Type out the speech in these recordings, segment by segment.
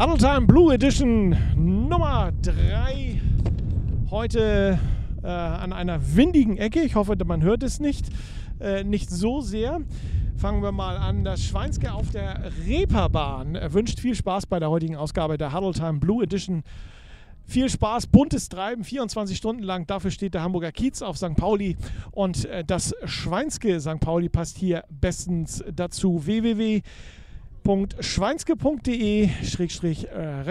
Huddle Time Blue Edition Nummer 3. Heute äh, an einer windigen Ecke. Ich hoffe, man hört es nicht. Äh, nicht so sehr. Fangen wir mal an. Das Schweinske auf der Reeperbahn wünscht viel Spaß bei der heutigen Ausgabe der Huddle Time Blue Edition. Viel Spaß, buntes Treiben, 24 Stunden lang. Dafür steht der Hamburger Kiez auf St. Pauli. Und äh, das Schweinske St. Pauli passt hier bestens dazu. www.schweinske.de Schrägstrich äh.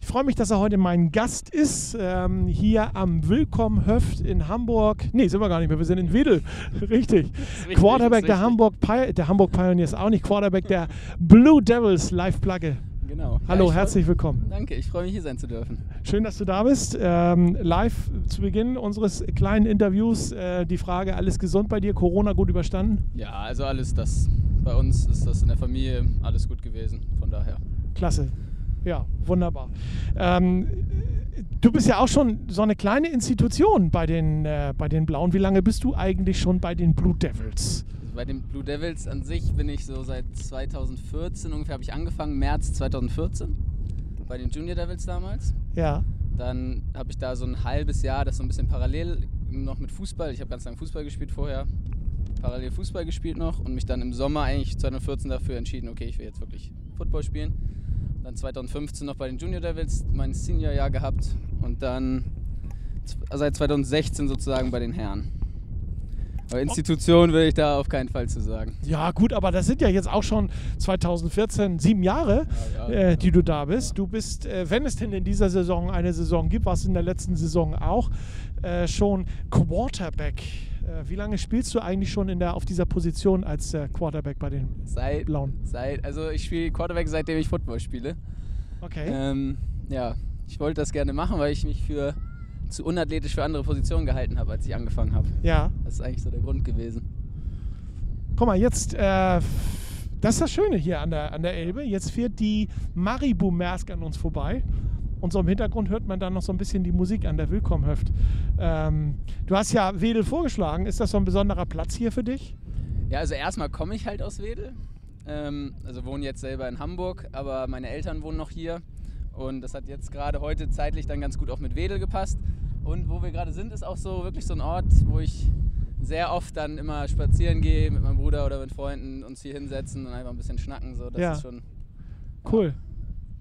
Ich freue mich, dass er heute mein Gast ist, ähm, hier am Willkommenhöft in Hamburg. Nee, sind wir gar nicht mehr, wir sind in Wedel. Richtig. richtig Quarterback der Hamburg, der Hamburg Pioneers auch nicht, Quarterback der Blue Devils, Live-Plugge. Genau. Hallo, ja, herzlich willkommen. Danke, ich freue mich hier sein zu dürfen. Schön, dass du da bist. Ähm, live zu Beginn unseres kleinen Interviews äh, die Frage: Alles gesund bei dir? Corona gut überstanden? Ja, also alles das. Bei uns ist das in der Familie alles gut gewesen. Von daher. Klasse. Ja, wunderbar. Ähm, du bist ja auch schon so eine kleine Institution bei den, äh, bei den Blauen. Wie lange bist du eigentlich schon bei den Blue Devils? Bei den Blue Devils an sich bin ich so seit 2014 ungefähr habe ich angefangen, März 2014 bei den Junior Devils damals. Ja. Dann habe ich da so ein halbes Jahr, das so ein bisschen parallel noch mit Fußball. Ich habe ganz lange Fußball gespielt vorher, parallel Fußball gespielt noch und mich dann im Sommer eigentlich 2014 dafür entschieden, okay, ich will jetzt wirklich Football spielen dann 2015 noch bei den Junior Devils mein Senior-Jahr gehabt und dann seit 2016 sozusagen bei den Herren. Aber Institution würde ich da auf keinen Fall zu sagen. Ja, gut, aber das sind ja jetzt auch schon 2014 sieben Jahre, ja, ja, äh, die du da bist. Du bist, äh, wenn es denn in dieser Saison eine Saison gibt, was in der letzten Saison auch, äh, schon Quarterback äh, wie lange spielst du eigentlich schon in der, auf dieser Position als äh, Quarterback bei den seit, Blauen? Seit, also ich spiele Quarterback, seitdem ich Football spiele. Okay. Ähm, ja, ich wollte das gerne machen, weil ich mich für zu unathletisch für andere Positionen gehalten habe, als ich angefangen habe. Ja. Das ist eigentlich so der Grund gewesen. Guck mal, jetzt, äh, das ist das Schöne hier an der, an der Elbe. Jetzt fährt die Maribu Maersk an uns vorbei. Und so im Hintergrund hört man dann noch so ein bisschen die Musik an der Willkommenhöft. Ähm, du hast ja Wedel vorgeschlagen. Ist das so ein besonderer Platz hier für dich? Ja, also erstmal komme ich halt aus Wedel. Ähm, also wohne jetzt selber in Hamburg, aber meine Eltern wohnen noch hier. Und das hat jetzt gerade heute zeitlich dann ganz gut auch mit Wedel gepasst. Und wo wir gerade sind, ist auch so wirklich so ein Ort, wo ich sehr oft dann immer spazieren gehe mit meinem Bruder oder mit Freunden, uns hier hinsetzen und einfach ein bisschen schnacken. So, das ja. ist schon. Cool. Ja.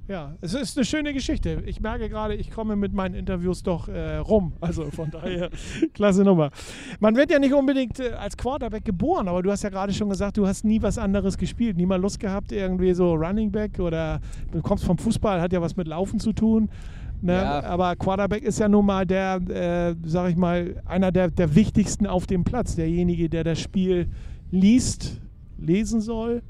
Ja, es ist eine schöne Geschichte. Ich merke gerade, ich komme mit meinen Interviews doch äh, rum. Also von daher, klasse Nummer. Man wird ja nicht unbedingt äh, als Quarterback geboren, aber du hast ja gerade schon gesagt, du hast nie was anderes gespielt. Nie mal Lust gehabt, irgendwie so Running Back oder du kommst vom Fußball, hat ja was mit Laufen zu tun. Ne? Ja. Aber Quarterback ist ja nun mal der, äh, sag ich mal, einer der, der wichtigsten auf dem Platz. Derjenige, der das Spiel liest, lesen soll.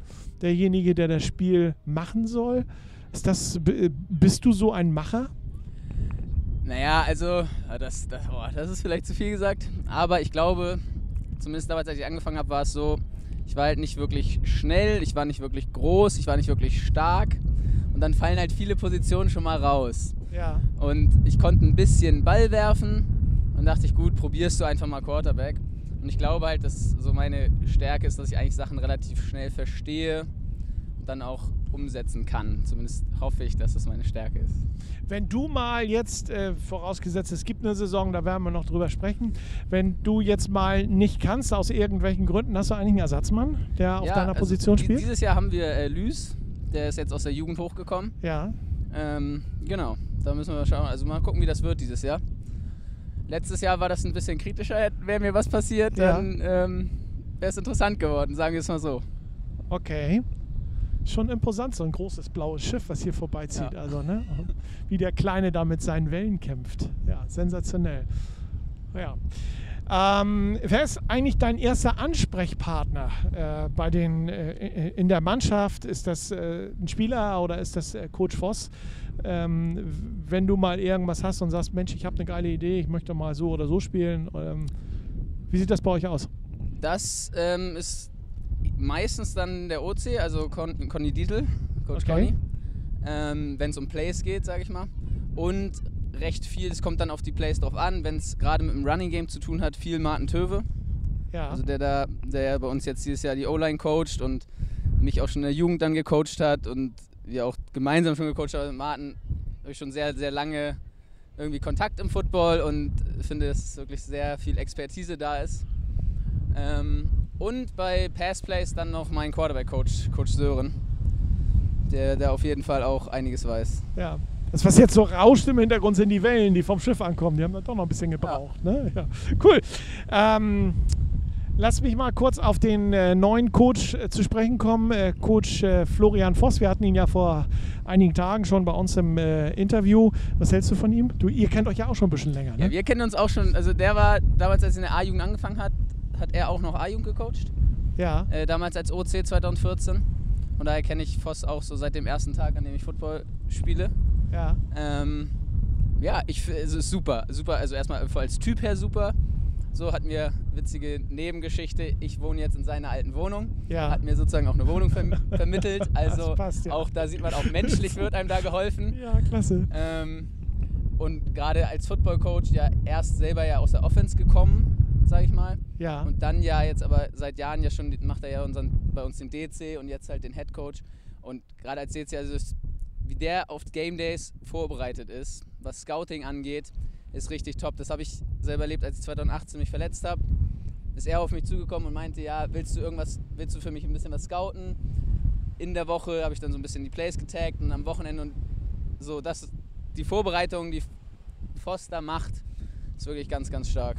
Derjenige, der das Spiel machen soll. Ist das, bist du so ein Macher? Naja, also, das, das, oh, das ist vielleicht zu viel gesagt, aber ich glaube, zumindest damals, als ich angefangen habe, war es so, ich war halt nicht wirklich schnell, ich war nicht wirklich groß, ich war nicht wirklich stark und dann fallen halt viele Positionen schon mal raus. Ja. Und ich konnte ein bisschen Ball werfen und dachte ich, gut, probierst du einfach mal Quarterback. Und ich glaube halt, dass so meine Stärke ist, dass ich eigentlich Sachen relativ schnell verstehe und dann auch umsetzen kann. Zumindest hoffe ich, dass das meine Stärke ist. Wenn du mal jetzt, äh, vorausgesetzt es gibt eine Saison, da werden wir noch drüber sprechen, wenn du jetzt mal nicht kannst, aus irgendwelchen Gründen, hast du eigentlich einen Ersatzmann, der auf ja, deiner also Position spielt? Dieses Jahr haben wir äh, Lüs, der ist jetzt aus der Jugend hochgekommen. Ja. Ähm, genau, da müssen wir schauen. Also mal gucken, wie das wird dieses Jahr. Letztes Jahr war das ein bisschen kritischer, wäre mir was passiert, dann ja. ähm, wäre es interessant geworden, sagen wir es mal so. Okay schon imposant, so ein großes blaues Schiff, was hier vorbeizieht. Ja. Also, ne? Wie der Kleine da mit seinen Wellen kämpft. Ja, sensationell. Ja. Ähm, wer ist eigentlich dein erster Ansprechpartner äh, bei den, äh, in der Mannschaft? Ist das äh, ein Spieler oder ist das äh, Coach Voss? Ähm, wenn du mal irgendwas hast und sagst, Mensch, ich habe eine geile Idee, ich möchte mal so oder so spielen. Ähm, wie sieht das bei euch aus? Das ähm, ist meistens dann der OC, also Con Conny Dietl, Coach okay. Conny, ähm, wenn es um Plays geht, sage ich mal. Und recht viel, es kommt dann auf die Plays drauf an, wenn es gerade mit dem Running Game zu tun hat, viel Martin Töwe. Ja. Also der da, der bei uns jetzt dieses Jahr die O-Line coacht und mich auch schon in der Jugend dann gecoacht hat und wir auch gemeinsam schon gecoacht haben. Mit Martin habe ich schon sehr, sehr lange irgendwie Kontakt im Football und finde, dass wirklich sehr viel Expertise da ist. Ähm, und bei Passplays dann noch mein Quarterback-Coach, Coach Sören, der, der auf jeden Fall auch einiges weiß. Ja. Das, was jetzt so rauscht im Hintergrund, sind die Wellen, die vom Schiff ankommen. Die haben dann doch noch ein bisschen gebraucht. Ja. Ne? Ja. Cool. Ähm, Lass mich mal kurz auf den äh, neuen Coach äh, zu sprechen kommen, äh, Coach äh, Florian Voss. Wir hatten ihn ja vor einigen Tagen schon bei uns im äh, Interview. Was hältst du von ihm? Du, ihr kennt euch ja auch schon ein bisschen länger, ne? Ja, wir kennen uns auch schon. Also der war damals, als er in der A-Jugend angefangen hat, hat er auch noch A-Jugend gecoacht. Ja. Äh, damals als OC 2014. Und daher kenne ich Voss auch so seit dem ersten Tag, an dem ich Football spiele. Ja. Ähm, ja, ich es ist super, super. Also erstmal als Typ her super. So hat mir witzige Nebengeschichte. Ich wohne jetzt in seiner alten Wohnung. Ja. Hat mir sozusagen auch eine Wohnung verm vermittelt. Also passt, ja. auch da sieht man, auch menschlich wird einem da geholfen. Ja, klasse. Ähm, und gerade als Football-Coach ja erst selber ja aus der Offense gekommen, sage ich mal. Ja. Und dann ja jetzt aber seit Jahren ja schon macht er ja unseren, bei uns den DC und jetzt halt den Head Coach. Und gerade als DC, also wie der auf Game Days vorbereitet ist, was Scouting angeht, ist richtig top. Das habe ich selber erlebt, als ich 2018 mich verletzt habe. Ist er auf mich zugekommen und meinte, ja, willst du irgendwas, willst du für mich ein bisschen was scouten? In der Woche habe ich dann so ein bisschen die Plays getaggt und am Wochenende und so, das, die Vorbereitung, die Foster macht, ist wirklich ganz, ganz stark.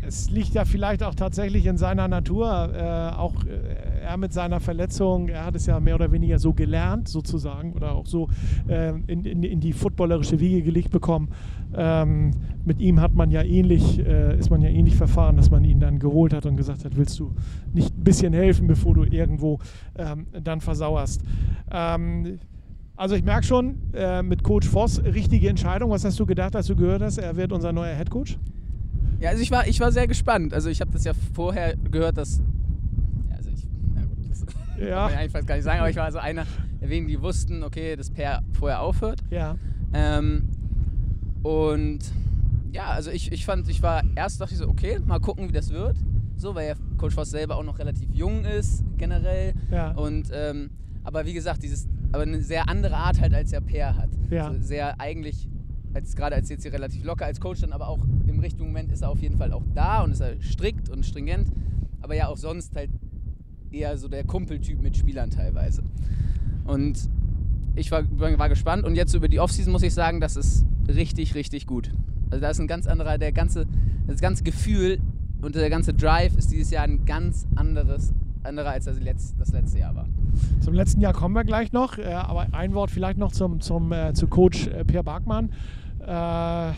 Es liegt ja vielleicht auch tatsächlich in seiner Natur, äh, auch äh, er mit seiner Verletzung, er hat es ja mehr oder weniger so gelernt sozusagen oder auch so äh, in, in, in, die footballerische Wiege gelegt bekommen. Ähm, mit ihm hat man ja ähnlich, äh, ist man ja ähnlich verfahren, dass man ihn dann geholt hat und gesagt hat, willst du nicht ein bisschen helfen, bevor du irgendwo ähm, dann versauerst. Ähm, also ich merke schon, äh, mit Coach Voss, richtige Entscheidung. Was hast du gedacht, als du gehört hast, er wird unser neuer Head Coach? Ja, also ich war, ich war sehr gespannt. Also ich habe das ja vorher gehört, dass. Also ich, ja gut, das Ja. kann ich eigentlich fast gar nicht sagen, aber ich war so einer, wegen die wussten, okay, dass Per vorher aufhört. Ja. Ähm, und ja, also ich, ich fand, ich war erst dachte ich so, okay, mal gucken, wie das wird. So, weil ja Coach Voss selber auch noch relativ jung ist, generell. Ja. Und ähm, aber wie gesagt, dieses, aber eine sehr andere Art halt, als ja Per hat. Ja. Also sehr eigentlich, als gerade als jetzt hier relativ locker als Coach dann, aber auch im richtigen Moment ist er auf jeden Fall auch da und ist er strikt und stringent. Aber ja auch sonst halt eher so der Kumpeltyp mit Spielern teilweise. Und ich war, war gespannt und jetzt über die Offseason muss ich sagen, das ist richtig, richtig gut. Also da ist ein ganz anderer, der ganze, das ganze Gefühl und der ganze Drive ist dieses Jahr ein ganz anderes, anderer als das letzte, das letzte Jahr war. Zum letzten Jahr kommen wir gleich noch, äh, aber ein Wort vielleicht noch zum, zum, äh, zu Coach äh, Per Barkmann. Äh,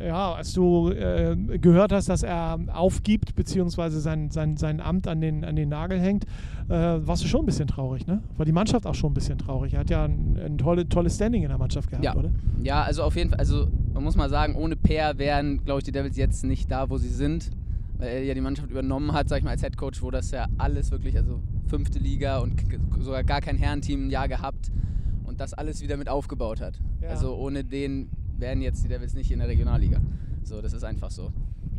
ja, als du äh, gehört hast, dass er aufgibt, beziehungsweise sein, sein, sein Amt an den, an den Nagel hängt, äh, warst du schon ein bisschen traurig, ne? War die Mannschaft auch schon ein bisschen traurig. Er hat ja ein, ein tolle, tolles Standing in der Mannschaft gehabt, Ja. oder? Ja, also auf jeden Fall, also man muss mal sagen, ohne Peer wären, glaube ich, die Devils jetzt nicht da, wo sie sind. Weil er ja die Mannschaft übernommen hat, sag ich mal, als Head Coach, wo das ja alles wirklich, also fünfte Liga und sogar gar kein Herrenteam ein Jahr gehabt und das alles wieder mit aufgebaut hat. Ja. Also ohne den wären jetzt die Devils nicht in der Regionalliga. So, das ist einfach so.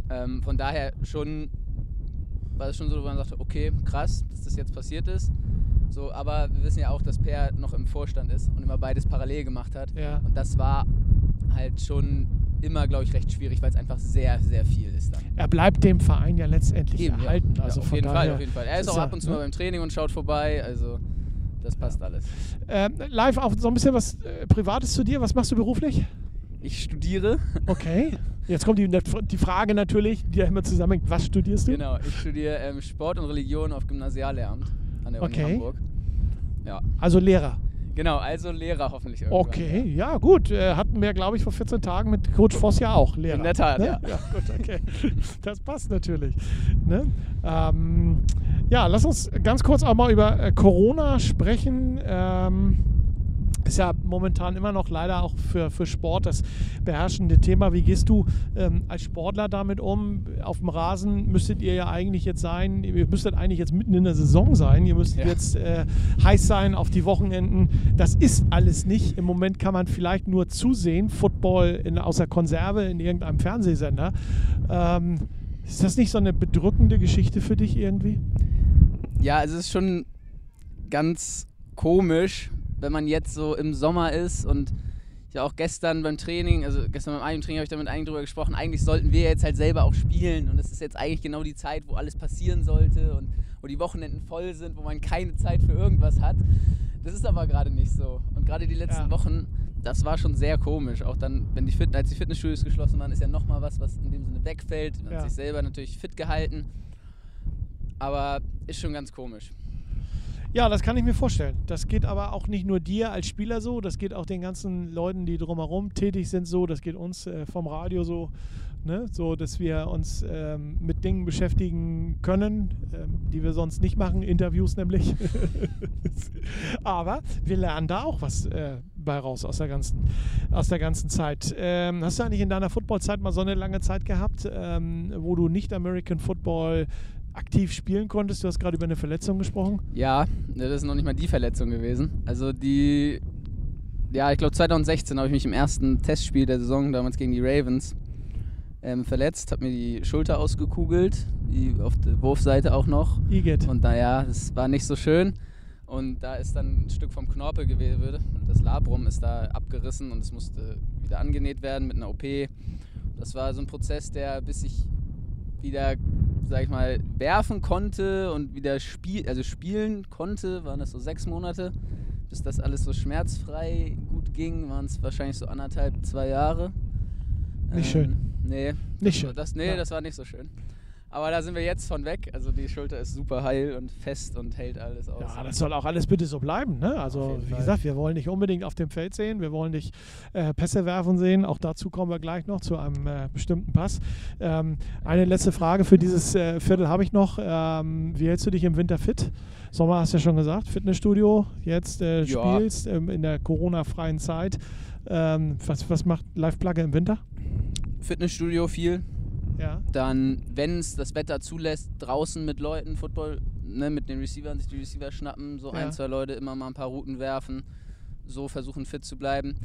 Ähm, von daher schon war es schon so, wo man sagte, okay, krass, dass das jetzt passiert ist. So, aber wir wissen ja auch, dass Per noch im Vorstand ist und immer beides parallel gemacht hat. Ja. Und das war halt schon immer, glaube ich, recht schwierig, weil es einfach sehr, sehr viel ist dann. Er bleibt dem Verein ja letztendlich Eben, ja. erhalten. Ja, Also auf von jeden Fall, auf jeden Fall. Er ist auch ab und zu ne? mal beim Training und schaut vorbei, also das passt alles. Ähm, live auch so ein bisschen was äh, Privates zu dir. Was machst du beruflich? Ich studiere, Okay. Jetzt kommt die, die Frage natürlich, die ja immer zusammenhängt. Was studierst du? genau, ich studiere ähm, Sport und Religion auf Gymnasiallehramt an der Okay. Uni Hamburg. Ja, Also Lehrer. Genau, also Lehrer hoffentlich irgendwann. Okay, ja, gut. Äh, hatten wir, glaube ich, vor 14 Tagen mit Coach Voss ja auch Lehrer. In der Tat, ne? ja. Ja, gut, okay. Das passt natürlich. Ne? Ähm, ja, lass uns ganz kurz auch mal über äh, Corona sprechen. Ähm, ist ja momentan immer noch leider auch für, für Sport das beherrschende Thema. Wie gehst du ähm, als Sportler damit um? Auf dem Rasen müsstet ihr ja eigentlich jetzt sein, ihr müsstet eigentlich jetzt mitten in der Saison sein, ihr müsstet Ja. jetzt äh, heiß sein auf die Wochenenden. Das ist alles nicht. Im Moment kann man vielleicht nur zusehen, Football in, außer Konserve in irgendeinem Fernsehsender. Ähm, ist das nicht so eine bedrückende Geschichte für dich irgendwie? Ja, es ist schon ganz komisch, wenn man jetzt so im Sommer ist und ja auch gestern beim Training, also gestern beim eigenen Training habe ich da mit einigen drüber gesprochen, eigentlich sollten wir jetzt halt selber auch spielen und es ist jetzt eigentlich genau die Zeit, wo alles passieren sollte und wo die Wochenenden voll sind, wo man keine Zeit für irgendwas hat. Das ist aber gerade nicht so. Und gerade die letzten ja. Wochen, das war schon sehr komisch. Auch dann, wenn die Fit als die Fitnessstudios geschlossen waren, ist ja nochmal was, was in dem Sinne wegfällt. Man ja. hat sich selber natürlich fit gehalten. Aber ist schon ganz komisch. Ja, das kann ich mir vorstellen. Das geht aber auch nicht nur dir als Spieler so, das geht auch den ganzen Leuten, die drumherum tätig sind, so. Das geht uns äh, vom Radio so, ne? so dass wir uns ähm, mit Dingen beschäftigen können, ähm, die wir sonst nicht machen, Interviews nämlich. aber wir lernen da auch was äh, bei raus aus der ganzen, aus der ganzen Zeit. Ähm, hast du eigentlich in deiner Footballzeit mal so eine lange Zeit gehabt, ähm, wo du nicht American Football aktiv spielen konntest. Du hast gerade über eine Verletzung gesprochen. Ja, das ist noch nicht mal die Verletzung gewesen. Also die, ja, ich glaube 2016 habe ich mich im ersten Testspiel der Saison, damals gegen die Ravens, ähm, verletzt, habe mir die Schulter ausgekugelt, die auf der Wurfseite auch noch. Igitt. Und naja, das war nicht so schön. Und da ist dann ein Stück vom Knorpelgewebe, das Labrum ist da abgerissen und es musste wieder angenäht werden mit einer OP. Das war so ein Prozess, der bis ich wieder sag ich mal, werfen konnte und wieder spiel also spielen konnte, waren das so sechs Monate. Bis das alles so schmerzfrei gut ging, waren es wahrscheinlich so anderthalb, zwei Jahre. Nicht ähm, schön. Nee. Nicht schön. Das, nee, ja. das war nicht so schön. Aber da sind wir jetzt von weg. Also die Schulter ist super heil und fest und hält alles aus. Ja, das soll auch alles bitte so bleiben. Ne? Also wie Fall. gesagt, wir wollen dich unbedingt auf dem Feld sehen. Wir wollen dich äh, Pässe werfen sehen. Auch dazu kommen wir gleich noch zu einem äh, bestimmten Pass. Ähm, eine letzte Frage für dieses äh, Viertel habe ich noch. Ähm, wie hältst du dich im Winter fit? Sommer hast du ja schon gesagt, Fitnessstudio, jetzt äh, spielst ähm, in der Corona-freien Zeit. Ähm, was, was macht Live-Plugge im Winter? Fitnessstudio viel, ja. Dann, wenn es das Wetter zulässt, draußen mit Leuten Football, ne, mit den Receivern, sich die Receiver schnappen, so ja. ein, zwei Leute immer mal ein paar Routen werfen, so versuchen fit zu bleiben.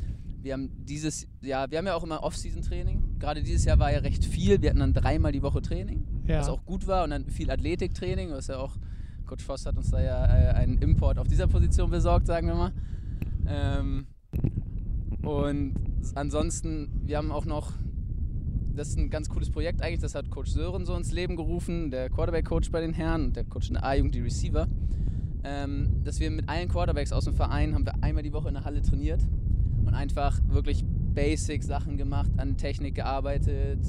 Wir haben dieses Jahr, wir haben ja auch immer Off-Season-Training. Gerade dieses Jahr war ja recht viel. Wir hatten dann dreimal die Woche Training, ja. was auch gut war. Und dann viel Athletiktraining, was ja auch, Coach Voss hat uns da ja äh, einen Import auf dieser Position besorgt, sagen wir mal. Ähm, und ansonsten, wir haben auch noch das ist ein ganz cooles Projekt eigentlich. Das hat Coach Sören so ins Leben gerufen, der Quarterback-Coach bei den Herren und der Coach in der A-Jugend, die Receiver. Ähm, dass wir mit allen Quarterbacks aus dem Verein haben wir einmal die Woche in der Halle trainiert und einfach wirklich Basic-Sachen gemacht, an Technik gearbeitet,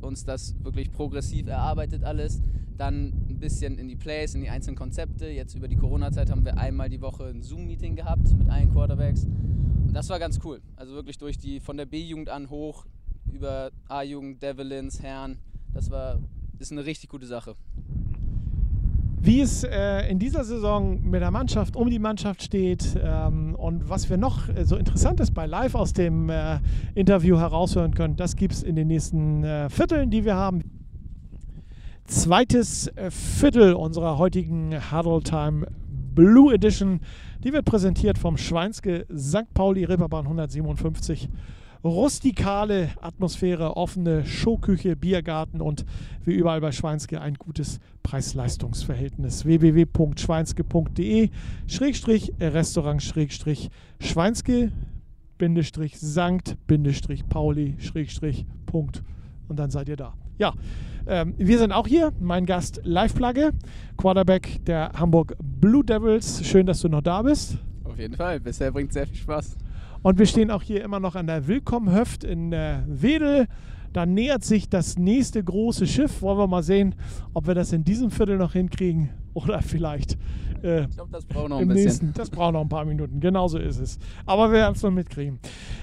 uns das wirklich progressiv erarbeitet alles. Dann ein bisschen in die Plays, in die einzelnen Konzepte. Jetzt über die Corona-Zeit haben wir einmal die Woche ein Zoom-Meeting gehabt mit allen Quarterbacks. Und das war ganz cool. Also wirklich durch die von der B-Jugend an hoch über A-Jugend, Devilins, Herren. Das war, ist eine richtig gute Sache. Wie es äh, in dieser Saison mit der Mannschaft um die Mannschaft steht ähm, und was wir noch äh, so Interessantes bei Live aus dem äh, Interview heraushören können, das gibt es in den nächsten äh, Vierteln, die wir haben. Zweites äh, Viertel unserer heutigen Huddle Time Blue Edition. Die wird präsentiert vom Schweinske St. Pauli Reeperbahn 157 rustikale Atmosphäre, offene Showküche, Biergarten und wie überall bei Schweinske ein gutes Preis-Leistungs-Verhältnis. www.schweinske.de Schrägstrich Restaurant Schrägstrich Schweinske Bindestrich Sankt Bindestrich Pauli Schrägstrich Punkt und dann seid ihr da. Ja, ähm, wir sind auch hier. Mein Gast Live-Plugge, Quarterback der Hamburg Blue Devils. Schön, dass du noch da bist. Auf jeden Fall. Bisher bringt sehr viel Spaß. Und wir stehen auch hier immer noch an der Willkommenhöft in äh, Wedel. Da nähert sich das nächste große Schiff. Wollen wir mal sehen, ob wir das in diesem Viertel noch hinkriegen oder vielleicht äh, ich glaube, das braucht noch ein bisschen. Nächsten, das braucht noch ein paar Minuten. Genauso ist es. Aber wir werden es noch mitkriegen.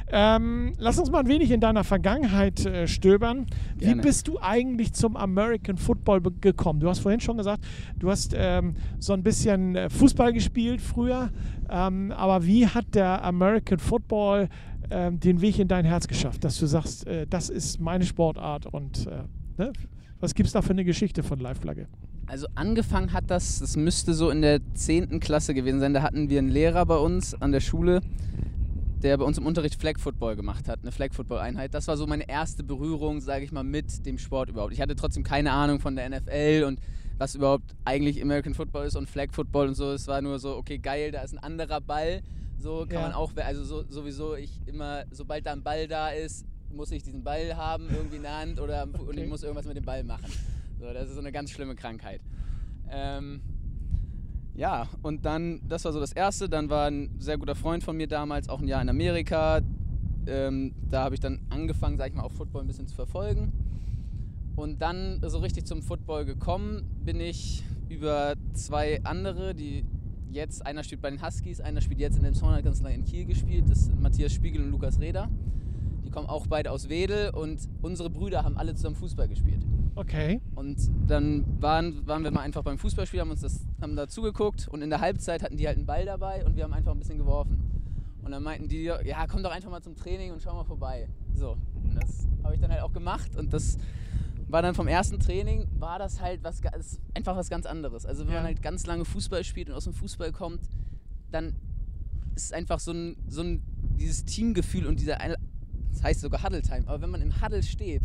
Ähm, lass uns mal ein wenig in deiner Vergangenheit äh, stöbern. Wie bist du eigentlich zum American Football gekommen? Du hast vorhin schon gesagt, du hast ähm, so ein bisschen äh, Fußball gespielt früher. Ähm, aber wie hat der American Football ähm, den Weg in dein Herz geschafft, dass du sagst, äh, das ist meine Sportart und äh, ne? was gibt es da für eine Geschichte von Live-Flagge? Also angefangen hat das, das müsste so in der 10. Klasse gewesen sein. Da hatten wir einen Lehrer bei uns an der Schule, der bei uns im Unterricht Flag Football gemacht hat, eine Flag Football Einheit. Das war so meine erste Berührung, sage ich mal, mit dem Sport überhaupt. Ich hatte trotzdem keine Ahnung von der NFL und was überhaupt eigentlich American Football ist und Flag Football und so. Es war nur so, okay, geil, da ist ein anderer Ball. So kann Ja. man auch, also so, sowieso ich immer, sobald da ein Ball da ist, muss ich diesen Ball haben, irgendwie in der Hand oder Fu- und Okay. ich muss irgendwas mit dem Ball machen. So, das ist so eine ganz schlimme Krankheit. Ähm, ja, und dann, das war so das Erste. Dann war ein sehr guter Freund von mir damals, auch ein Jahr in Amerika. Ähm, da habe ich dann angefangen, sag ich mal, auch Football ein bisschen zu verfolgen. Und dann so richtig zum Football gekommen bin ich über zwei andere, die jetzt, einer spielt bei den Huskies, einer spielt jetzt in dem lange in Kiel gespielt. Das sind Matthias Spiegel und Lukas Reda. Kommen auch beide aus Wedel und unsere Brüder haben alle zusammen Fußball gespielt. Okay. Und dann waren, waren wir mal einfach beim Fußballspiel, haben uns das, haben da zugeguckt und in der Halbzeit hatten die halt einen Ball dabei und wir haben einfach ein bisschen geworfen. Und dann meinten die, ja, komm doch einfach mal zum Training und schau mal vorbei. So, und das habe ich dann halt auch gemacht und das war dann vom ersten Training, war das halt was, ist einfach was ganz anderes. Also wenn Ja. man halt ganz lange Fußball spielt und aus dem Fußball kommt, dann ist es einfach so ein, so ein dieses Teamgefühl und dieser, das heißt sogar Huddle Time, aber wenn man im Huddle steht,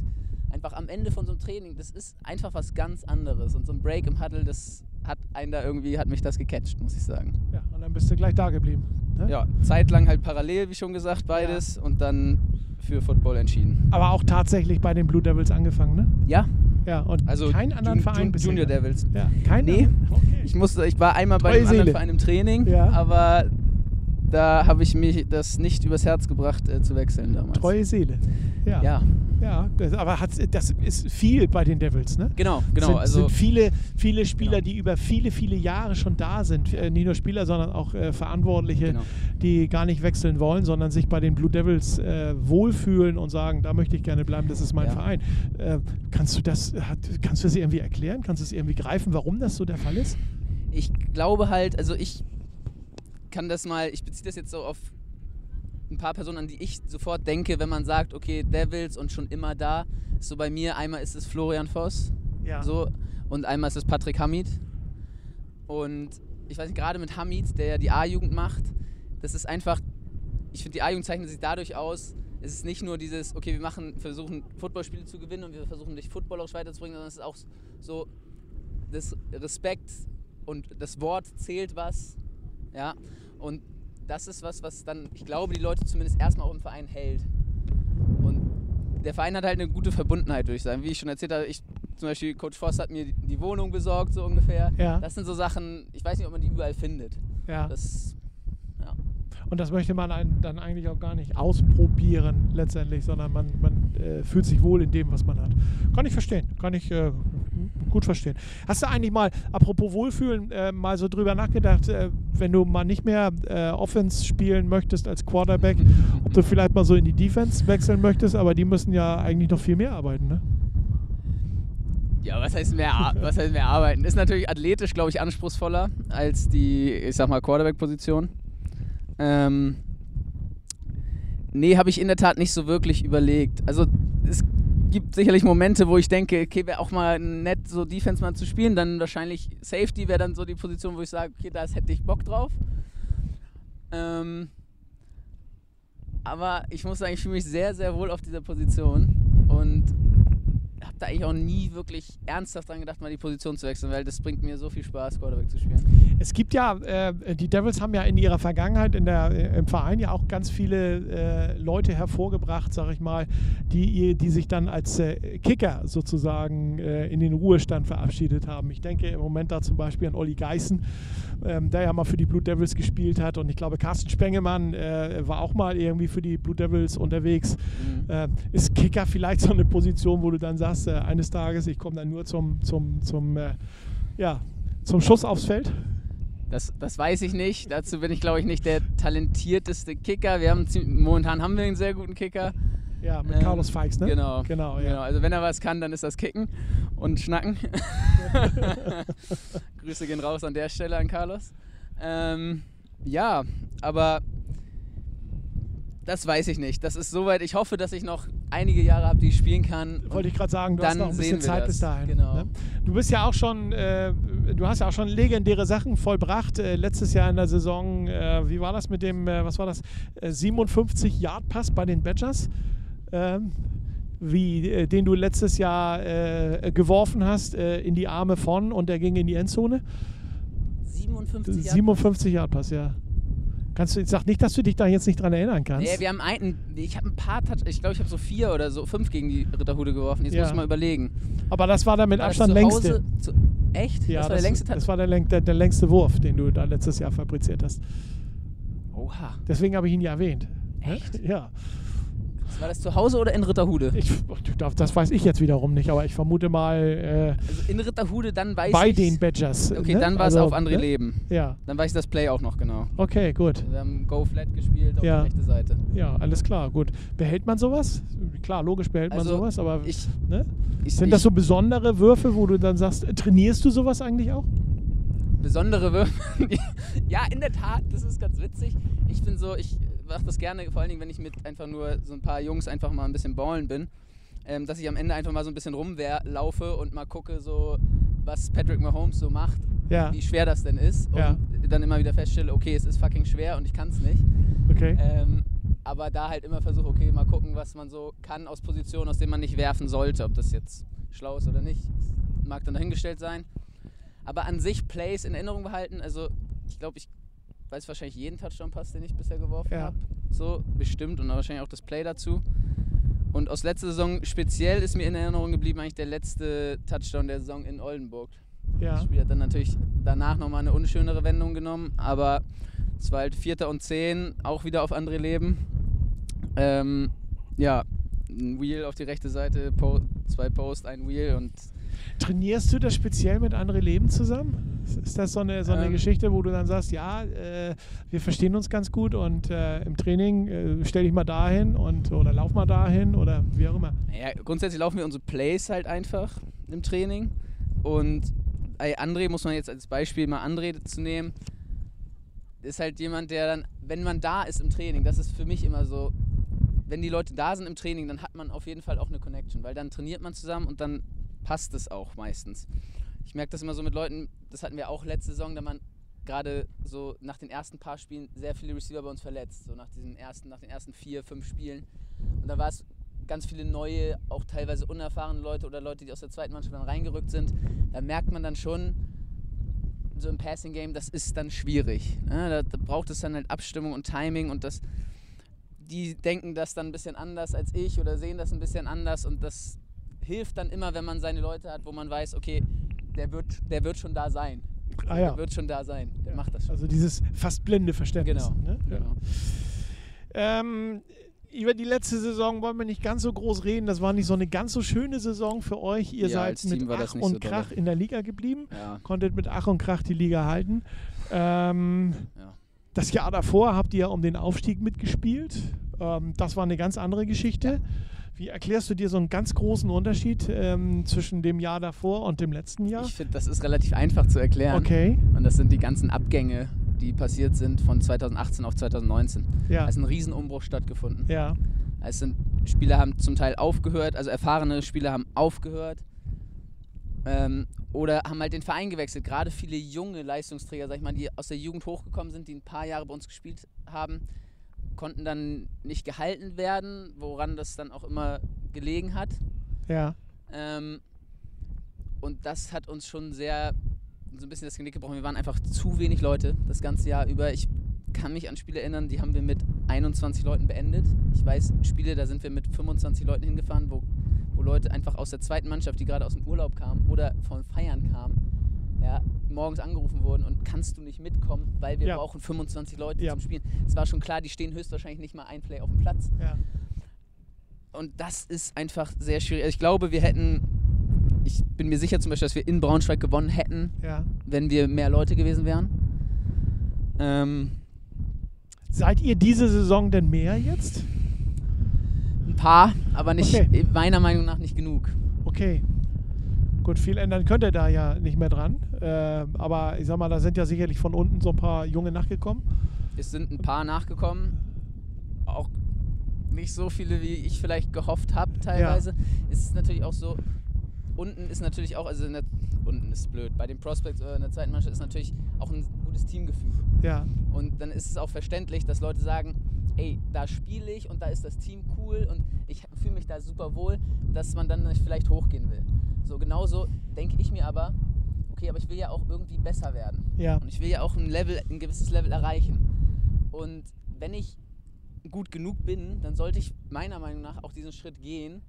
einfach am Ende von so einem Training, das ist einfach was ganz anderes. Und so ein Break im Huddle, das hat einen da irgendwie, hat mich das gecatcht, muss ich sagen. Ja, und dann bist du gleich da geblieben. Ne? Ja, zeitlang halt parallel, wie schon gesagt, beides und dann für Football entschieden. Aber auch tatsächlich bei den Blue Devils angefangen, ne? Ja, Ja, und also keinen anderen Jun- Verein Jun- bisher. Junior Devils. Ja, kein Nee. Okay. Ich musste, ich war einmal bei Treue einem anderen. Verein im Training, Ja. aber da habe ich mir das nicht übers Herz gebracht äh, zu wechseln damals. Treue Seele. Ja. Ja, Ja, das, aber das ist viel bei den Devils, ne? genau, genau. sind, also sind viele, viele Spieler, Genau. die über viele, viele Jahre schon da sind. Äh, nicht nur Spieler, sondern auch äh, Verantwortliche, Genau. die gar nicht wechseln wollen, sondern sich bei den Blue Devils äh, wohlfühlen und sagen, da möchte ich gerne bleiben, das ist mein Ja. Verein. Äh, kannst du das, kannst du das irgendwie erklären? Kannst du es irgendwie greifen, warum das so der Fall ist? ich glaube halt, also ich kann das mal, ich beziehe das jetzt so auf ein paar Personen, an die ich sofort denke, wenn man sagt, okay, Devils und schon immer da. Ist so bei mir, einmal ist es Florian Voss, Ja. so, und einmal ist es Patrick Hamid. Und ich weiß nicht, gerade mit Hamid, der ja die A-Jugend macht, das ist einfach, ich finde, die A-Jugend zeichnet sich dadurch aus, es ist nicht nur dieses, okay, wir machen, versuchen Footballspiele zu gewinnen und wir versuchen dich footballerisch weiterzubringen, sondern es ist auch so das Respekt und das Wort zählt was, ja, und das ist was, was dann, ich glaube, die Leute zumindest erstmal auch im Verein hält. Und der Verein hat halt eine gute Verbundenheit, würde ich sagen. Wie ich schon erzählt habe, ich zum Beispiel, Coach Voss hat mir die- Wohnung besorgt, so ungefähr. Ja. Das sind so Sachen, ich weiß nicht, ob man die überall findet. ja. Das, ja. Und das möchte man dann eigentlich auch gar nicht ausprobieren letztendlich, sondern man, man äh, fühlt sich wohl in dem, was man hat. Kann ich verstehen, kann ich äh, gut verstehen. Hast du eigentlich mal, apropos Wohlfühlen, äh, mal so drüber nachgedacht, äh, wenn du mal nicht mehr äh, Offense spielen möchtest als Quarterback, ob du vielleicht mal so in die Defense wechseln möchtest, aber die müssen ja eigentlich noch viel mehr arbeiten, ne? Ja, was heißt, mehr, was heißt mehr arbeiten? Ist natürlich athletisch, glaube ich, anspruchsvoller als die, ich sag mal, Quarterback-Position. Ähm, nee, habe ich in der Tat nicht so wirklich überlegt. Also gibt sicherlich Momente, wo ich denke, okay, wäre auch mal nett, so Defense mal zu spielen. Dann wahrscheinlich Safety wäre dann so die Position, wo ich sage, okay, da hätte ich Bock drauf. Ähm, aber ich muss sagen, ich fühle mich sehr, sehr wohl auf dieser Position und da eigentlich auch nie wirklich ernsthaft dran gedacht, mal die Position zu wechseln, weil das bringt mir so viel Spaß, Quarterback zu spielen. Es gibt ja, äh, die Devils haben ja in ihrer Vergangenheit in der, äh, im Verein ja auch ganz viele äh, Leute hervorgebracht, sag ich mal, die, die sich dann als äh, Kicker sozusagen äh, in den Ruhestand verabschiedet haben. Ich denke im Moment da zum Beispiel an Olli Geißen, ähm, der ja mal für die Blue Devils gespielt hat und ich glaube Carsten Spengemann äh, war auch mal irgendwie für die Blue Devils unterwegs. Mhm. Äh, ist Kicker vielleicht so eine Position, wo du dann sagst, äh, eines Tages, ich komme dann nur zum, zum, zum, äh, ja, zum Schuss aufs Feld? Das, das weiß ich nicht. Dazu bin ich, glaube ich, nicht der talentierteste Kicker. Wir haben momentan haben wir einen sehr guten Kicker. Ja, mit Ähm, Carlos Feix, ne? Genau. Genau, ja. genau. Also wenn er was kann, dann ist das Kicken und Schnacken. Grüße gehen raus an der Stelle an Carlos. Ähm, ja, aber das weiß ich nicht. Das ist soweit. Ich hoffe, dass ich noch einige Jahre habe, die ich spielen kann. Wollte ich gerade sagen, du hast noch ein bisschen Zeit das. bis dahin. Genau. Ne? Du bist ja auch schon, äh, du hast ja auch schon legendäre Sachen vollbracht. Äh, letztes Jahr in der Saison, äh, wie war das mit dem, äh, was war das, äh, 57 Yard Pass bei den Badgers? Ähm, wie, äh, den du letztes Jahr äh, geworfen hast äh, in die Arme von und der ging in die Endzone? 57 Jahre. 57 Yard Pass, ja. Kannst du, ich sag nicht, dass du dich da jetzt nicht dran erinnern kannst. Nee, wir haben einen, ich habe ein paar, Touch, ich glaube, ich habe so vier oder so fünf gegen die Ritterhude geworfen. Jetzt Ja. muss ich mal überlegen. Aber das war der mit War das Abstand längste. Zu, echt? Ja, das war der längste das war der, der, der längste Wurf, den du da letztes Jahr fabriziert hast. Oha. Deswegen habe ich ihn ja erwähnt. Echt? Ja. War das zu Hause oder in Ritterhude? Ich, das weiß ich jetzt wiederum nicht, aber ich vermute mal äh, Also in Ritterhude, dann weiß bei ich's. den Badgers. Okay, ne? dann war es Also, auf andere ne? Leben. Ja, Dann weiß ich das Play auch noch genau. okay, gut. Wir haben Go Flat gespielt auf Ja. die rechte Seite. Ja, alles klar, gut. Behält man sowas? Klar, logisch behält man Also, sowas, aber Ich, ne? ich, sind ich, das so besondere Würfe, wo du dann sagst, trainierst du sowas eigentlich auch? besondere Würfe? ja, in der Tat, das ist ganz witzig. Ich bin so, ich mache das gerne, vor allen Dingen, wenn ich mit einfach nur so ein paar Jungs einfach mal ein bisschen ballen bin, ähm, dass ich am Ende einfach mal so ein bisschen rumlaufe und mal gucke, so was Patrick Mahomes so macht, Ja, wie schwer das denn ist und Ja. dann immer wieder feststelle, okay, es ist fucking schwer und ich kann es nicht. okay. Ähm, aber da halt immer versuche, okay, mal gucken, was man so kann aus Positionen, aus denen man nicht werfen sollte. Ob das jetzt schlau ist oder nicht, mag dann dahingestellt sein. Aber an sich Plays in Erinnerung behalten, also ich glaube, ich weiß wahrscheinlich jeden Touchdown-Pass, den ich bisher geworfen Ja. habe. So, bestimmt und wahrscheinlich auch das Play dazu. Und aus letzter Saison speziell ist mir in Erinnerung geblieben eigentlich der letzte Touchdown der Saison in Oldenburg. Ja, Das Spiel hat dann natürlich danach nochmal eine unschönere Wendung genommen, aber es war halt Vierter und Zehn, auch wieder auf andere Leben. Ähm, ja, ein Wheel auf die rechte Seite, po zwei Post, ein Wheel und Trainierst du das speziell mit André Leben zusammen? Ist das so eine, so eine Ähm. Geschichte, wo du dann sagst, ja, äh, wir verstehen uns ganz gut und äh, im Training äh, stell dich mal dahin und oder lauf mal dahin oder wie auch immer. naja, grundsätzlich laufen wir unsere Plays halt einfach im Training. Und ey, André muss man jetzt als Beispiel mal André zu nehmen, ist halt jemand, der dann, wenn man da ist im Training, das ist für mich immer so, wenn die Leute da sind im Training, dann hat man auf jeden Fall auch eine Connection, weil dann trainiert man zusammen und dann passt es auch meistens. Ich merke das immer so mit Leuten, das hatten wir auch letzte Saison, da man gerade so nach den ersten paar Spielen sehr viele Receiver bei uns verletzt, so nach diesen ersten, nach den ersten vier, fünf Spielen. Und da war es ganz viele neue, auch teilweise unerfahrene Leute oder Leute, die aus der zweiten Mannschaft dann reingerückt sind. Da merkt man dann schon, so im Passing Game, das ist dann schwierig. Ne? Da, da braucht es dann halt Abstimmung und Timing und das, die denken das dann ein bisschen anders als ich oder sehen das ein bisschen anders und das hilft dann immer, wenn man seine Leute hat, wo man weiß, okay, der wird, der wird schon da sein. Ah ja. Der wird schon da sein. Der Ja. macht das schon. Also dieses fast blinde Verständnis. genau. Ne? Genau. Ähm, über die letzte Saison wollen wir nicht ganz so groß reden. Das war nicht so eine ganz so schöne Saison für euch. Ihr Ja, seid mit Ach und so dolle. Krach in der Liga geblieben. Konntet mit Ach und Krach die Liga halten. Ähm, das Jahr davor habt ihr um den Aufstieg mitgespielt. Ähm, das war eine ganz andere Geschichte. Wie erklärst du dir so einen ganz großen Unterschied ähm, zwischen dem Jahr davor und dem letzten Jahr? Ich finde, das ist relativ einfach zu erklären. Okay, Und das sind die ganzen Abgänge, die passiert sind von 2018 auf 2019. ja. Da ist ein Riesenumbruch stattgefunden. ja, Es sind Spieler haben zum Teil aufgehört, also erfahrene Spieler haben aufgehört ähm, oder haben halt den Verein gewechselt. Gerade viele junge Leistungsträger, sag ich mal, die aus der Jugend hochgekommen sind, die ein paar Jahre bei uns gespielt haben, konnten dann nicht gehalten werden, woran das dann auch immer gelegen hat. ja, Ähm, und das hat uns schon sehr so ein bisschen das Genick gebrochen. Wir waren einfach zu wenig Leute das ganze Jahr über. Ich kann mich an Spiele erinnern, die haben wir mit 21 Leuten beendet. Ich weiß, Spiele, da sind wir mit 25 Leuten hingefahren, wo, wo Leute einfach aus der zweiten Mannschaft, die gerade aus dem Urlaub kamen oder von Feiern kamen, ja, morgens angerufen wurden und kannst du nicht mitkommen, weil wir Ja. brauchen 25 Leute Ja. zum Spielen. Es war schon klar, die stehen höchstwahrscheinlich nicht mal ein Play auf dem Platz. ja. Und das ist einfach sehr schwierig. Also ich glaube, wir hätten, ich bin mir sicher zum Beispiel, dass wir in Braunschweig gewonnen hätten, wenn wir mehr Leute gewesen wären. Ähm, Seid ihr diese Saison denn mehr jetzt? ein paar, aber nicht, Okay. meiner Meinung nach nicht genug. Okay. Gut, viel ändern könnt ihr da ja nicht mehr dran. Ähm, aber ich sag mal, da sind ja sicherlich von unten so ein paar Junge nachgekommen. Es sind ein paar nachgekommen, auch nicht so viele, wie ich vielleicht gehofft habe teilweise. Es ist natürlich auch so, unten ist natürlich auch, also in der, unten ist blöd, bei den Prospects oder in der zweiten Mannschaft ist natürlich auch ein gutes Teamgefühl. Ja, Und dann ist es auch verständlich, dass Leute sagen, ey, da spiele ich und da ist das Team cool und ich fühle mich da super wohl, dass man dann vielleicht hochgehen will. So genauso denke ich mir aber, okay, aber ich will ja auch irgendwie besser werden. Ja. Und ich will ja auch ein Level, ein gewisses Level erreichen. Und wenn ich gut genug bin, dann sollte ich meiner Meinung nach auch diesen Schritt gehen.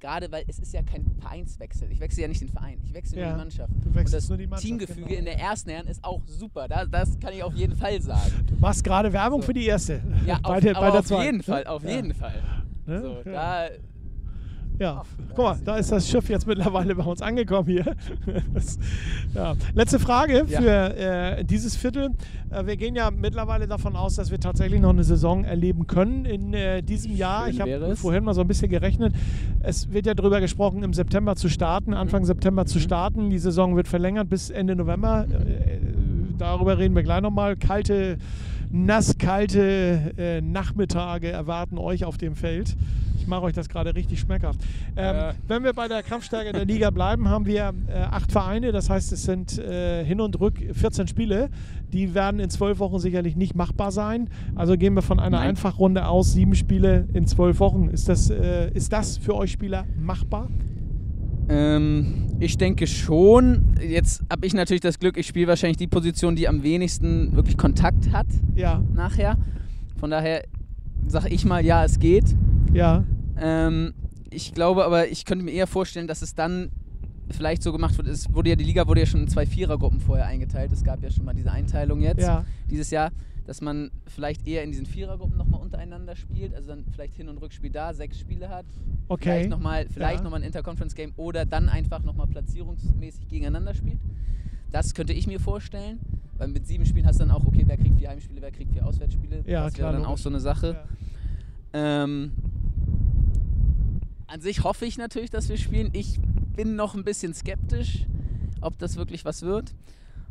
Gerade weil es ist ja kein Vereinswechsel. Ich wechsle ja nicht den Verein, ich wechsle Ja, nur die Mannschaft. du wechselst Und das nur die Mannschaft, Teamgefüge genau. in der ersten Herren ist auch super. Da, das kann ich auf jeden Fall sagen. Du machst gerade Werbung So. für die erste. Ja, bei auf, der, bei der auf jeden Fall, auf Ja. jeden Fall. Ne? So, ja. da, Ja, guck mal, da ist das Schiff jetzt mittlerweile bei uns angekommen hier. Das, ja. Letzte Frage Ja. für äh, dieses Viertel. Äh, wir gehen ja mittlerweile davon aus, dass wir tatsächlich noch eine Saison erleben können in äh, diesem Jahr. Schön ich habe vorhin mal so ein bisschen gerechnet. Es wird ja darüber gesprochen, im September zu starten, Anfang September zu starten. Die Saison wird verlängert bis Ende November. Äh, darüber reden wir gleich nochmal. Kalte, nasskalte äh, Nachmittage erwarten euch auf dem Feld. Ich mache euch das gerade richtig schmackhaft. Ähm, Ja. Wenn wir bei der Kampfstärke der Liga bleiben, haben wir äh, acht Vereine. Das heißt, es sind äh, hin und rück 14 Spiele. Die werden in zwölf Wochen sicherlich nicht machbar sein. Also gehen wir von einer Nein. Einfachrunde aus, sieben Spiele in zwölf Wochen. Ist das, äh, ist das für euch Spieler machbar? ähm, ich denke schon. Jetzt habe ich natürlich das Glück, ich spiele wahrscheinlich die Position, die am wenigsten wirklich Kontakt hat Ja, nachher. Von daher sage ich mal, ja, es geht. ja, Ähm, ich glaube aber, ich könnte mir eher vorstellen, dass es dann vielleicht so gemacht wird. Es wurde ja, die Liga wurde ja schon in zwei Vierergruppen vorher eingeteilt. Es gab ja schon mal diese Einteilung jetzt, ja. dieses Jahr, dass man vielleicht eher in diesen Vierergruppen nochmal untereinander spielt. Also dann vielleicht Hin- und Rückspiel da, sechs Spiele hat. Okay. Vielleicht nochmal vielleicht Ja. noch mal ein Interconference-Game oder dann einfach nochmal platzierungsmäßig gegeneinander spielt. Das könnte ich mir vorstellen. Weil mit sieben Spielen hast du dann auch, okay, wer kriegt vier Heimspiele, wer kriegt vier Auswärtsspiele. Ja, das wäre dann auch logisch. so eine Sache. Ja. Ähm, an sich hoffe ich natürlich, dass wir spielen. Ich bin noch ein bisschen skeptisch, ob das wirklich was wird.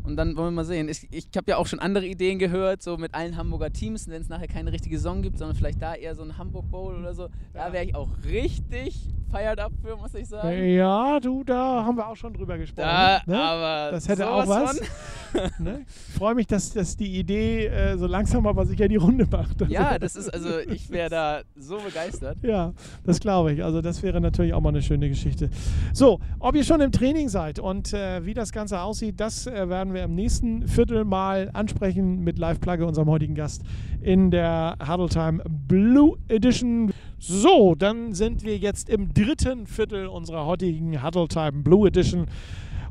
Und dann wollen wir mal sehen. Ich, ich habe ja auch schon andere Ideen gehört, so mit allen Hamburger Teams, wenn es nachher keine richtige Saison gibt, sondern vielleicht da eher so ein Hamburg Bowl oder so. Da wäre ich auch richtig up für, muss ich sagen. Ja, du, da haben wir auch schon drüber gesprochen. Da, ne? aber Das hätte auch was. ne? Ich freue mich, dass, dass die Idee äh, so langsam aber sicher die Runde macht. Also, Ja, das ist also, ich wäre da so begeistert. Ja, das glaube ich. Also das wäre natürlich auch mal eine schöne Geschichte. So, ob ihr schon im Training seid und äh, wie das Ganze aussieht, das äh, werden wir im nächsten Viertel mal ansprechen mit Live Plugge, unserem heutigen Gast in der Huddle Time Blue Edition. So, dann sind wir jetzt im dritten Viertel unserer heutigen Huddle Time Blue Edition.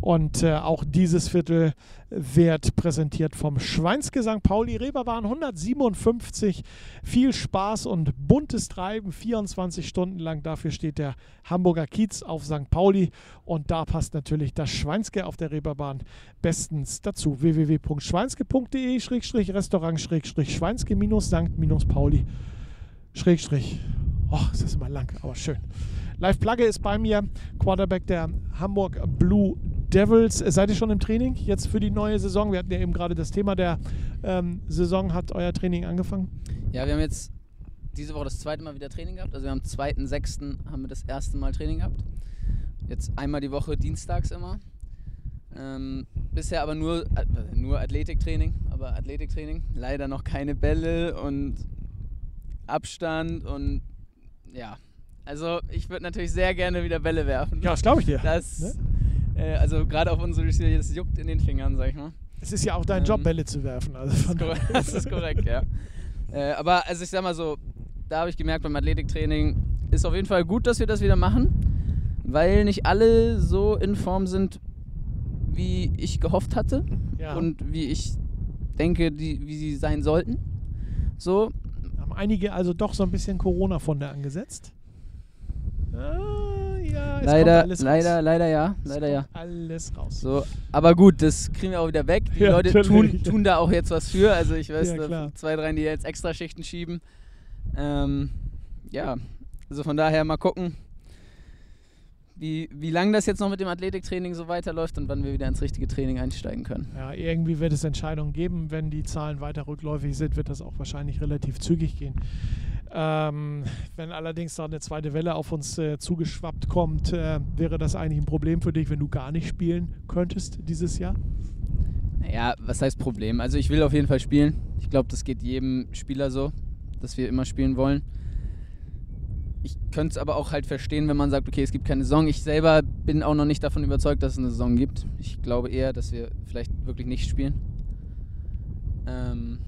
Und äh, auch dieses Viertel wird präsentiert vom Schweinske St. Pauli. Reeperbahn 157. Viel Spaß und buntes Treiben 24 Stunden lang. Dafür steht der Hamburger Kiez auf St. Pauli. Und da passt natürlich das Schweinske auf der Reeperbahn bestens dazu. www.schweinske.de-restaurant-schweinske-sankt-pauli. Oh, ist das immer lang, aber schön. Live Plugge ist bei mir, Quarterback der Hamburg Blue Devils. Seid ihr schon im Training jetzt für die neue Saison? Wir hatten ja eben gerade das Thema der ähm, Saison. Hat euer Training angefangen? Ja, wir haben jetzt diese Woche das zweite Mal wieder Training gehabt. Also wir haben am 2.6. haben wir das erste Mal Training gehabt. Jetzt einmal die Woche, dienstags immer. Ähm, bisher aber nur, äh, nur Athletiktraining, aber Athletiktraining. Leider noch keine Bälle und Abstand und ja. Also ich würde natürlich sehr gerne wieder Bälle werfen. Ja, das glaube ich dir. Das, äh, also gerade auf unsere Receiver, das juckt in den Fingern, sag ich mal. Es ist ja auch dein Ähm, Job, Bälle zu werfen. Also Das ist, korrekt, das ist korrekt, ja. Äh, aber also ich sag mal so, da habe ich gemerkt beim Athletiktraining ist auf jeden Fall gut, dass wir das wieder machen, weil nicht alle so in Form sind, wie ich gehofft hatte ja. und wie ich denke, die, wie sie sein sollten. So, einige also doch so ein bisschen Corona-Funde angesetzt. Ah, ja, leider, alles raus. leider, leider ja, Es leider ja. Alles raus. So, aber gut, das kriegen wir auch wieder weg. Die Ja, Leute tun, tun da auch jetzt was für. Also ich weiß, Ja, zwei, drei, die jetzt extra Schichten schieben. Ähm, ja, also von daher mal gucken, wie, wie lange das jetzt noch mit dem Athletiktraining so weiterläuft und wann wir wieder ins richtige Training einsteigen können. Ja, irgendwie wird es Entscheidungen geben. Wenn die Zahlen weiter rückläufig sind, wird das auch wahrscheinlich relativ zügig gehen. Ähm, wenn allerdings da eine zweite Welle auf uns äh, zugeschwappt kommt, äh, wäre das eigentlich ein Problem für dich, wenn du gar nicht spielen könntest dieses Jahr? Naja, was heißt Problem? Also ich will auf jeden Fall spielen. Ich glaube, das geht jedem Spieler so. dass wir immer spielen wollen. Ich könnte es aber auch halt verstehen, wenn man sagt, okay, es gibt keine Saison. Ich selber bin auch noch nicht davon überzeugt, dass es eine Saison gibt. Ich glaube eher, dass wir vielleicht wirklich nicht spielen. Ähm,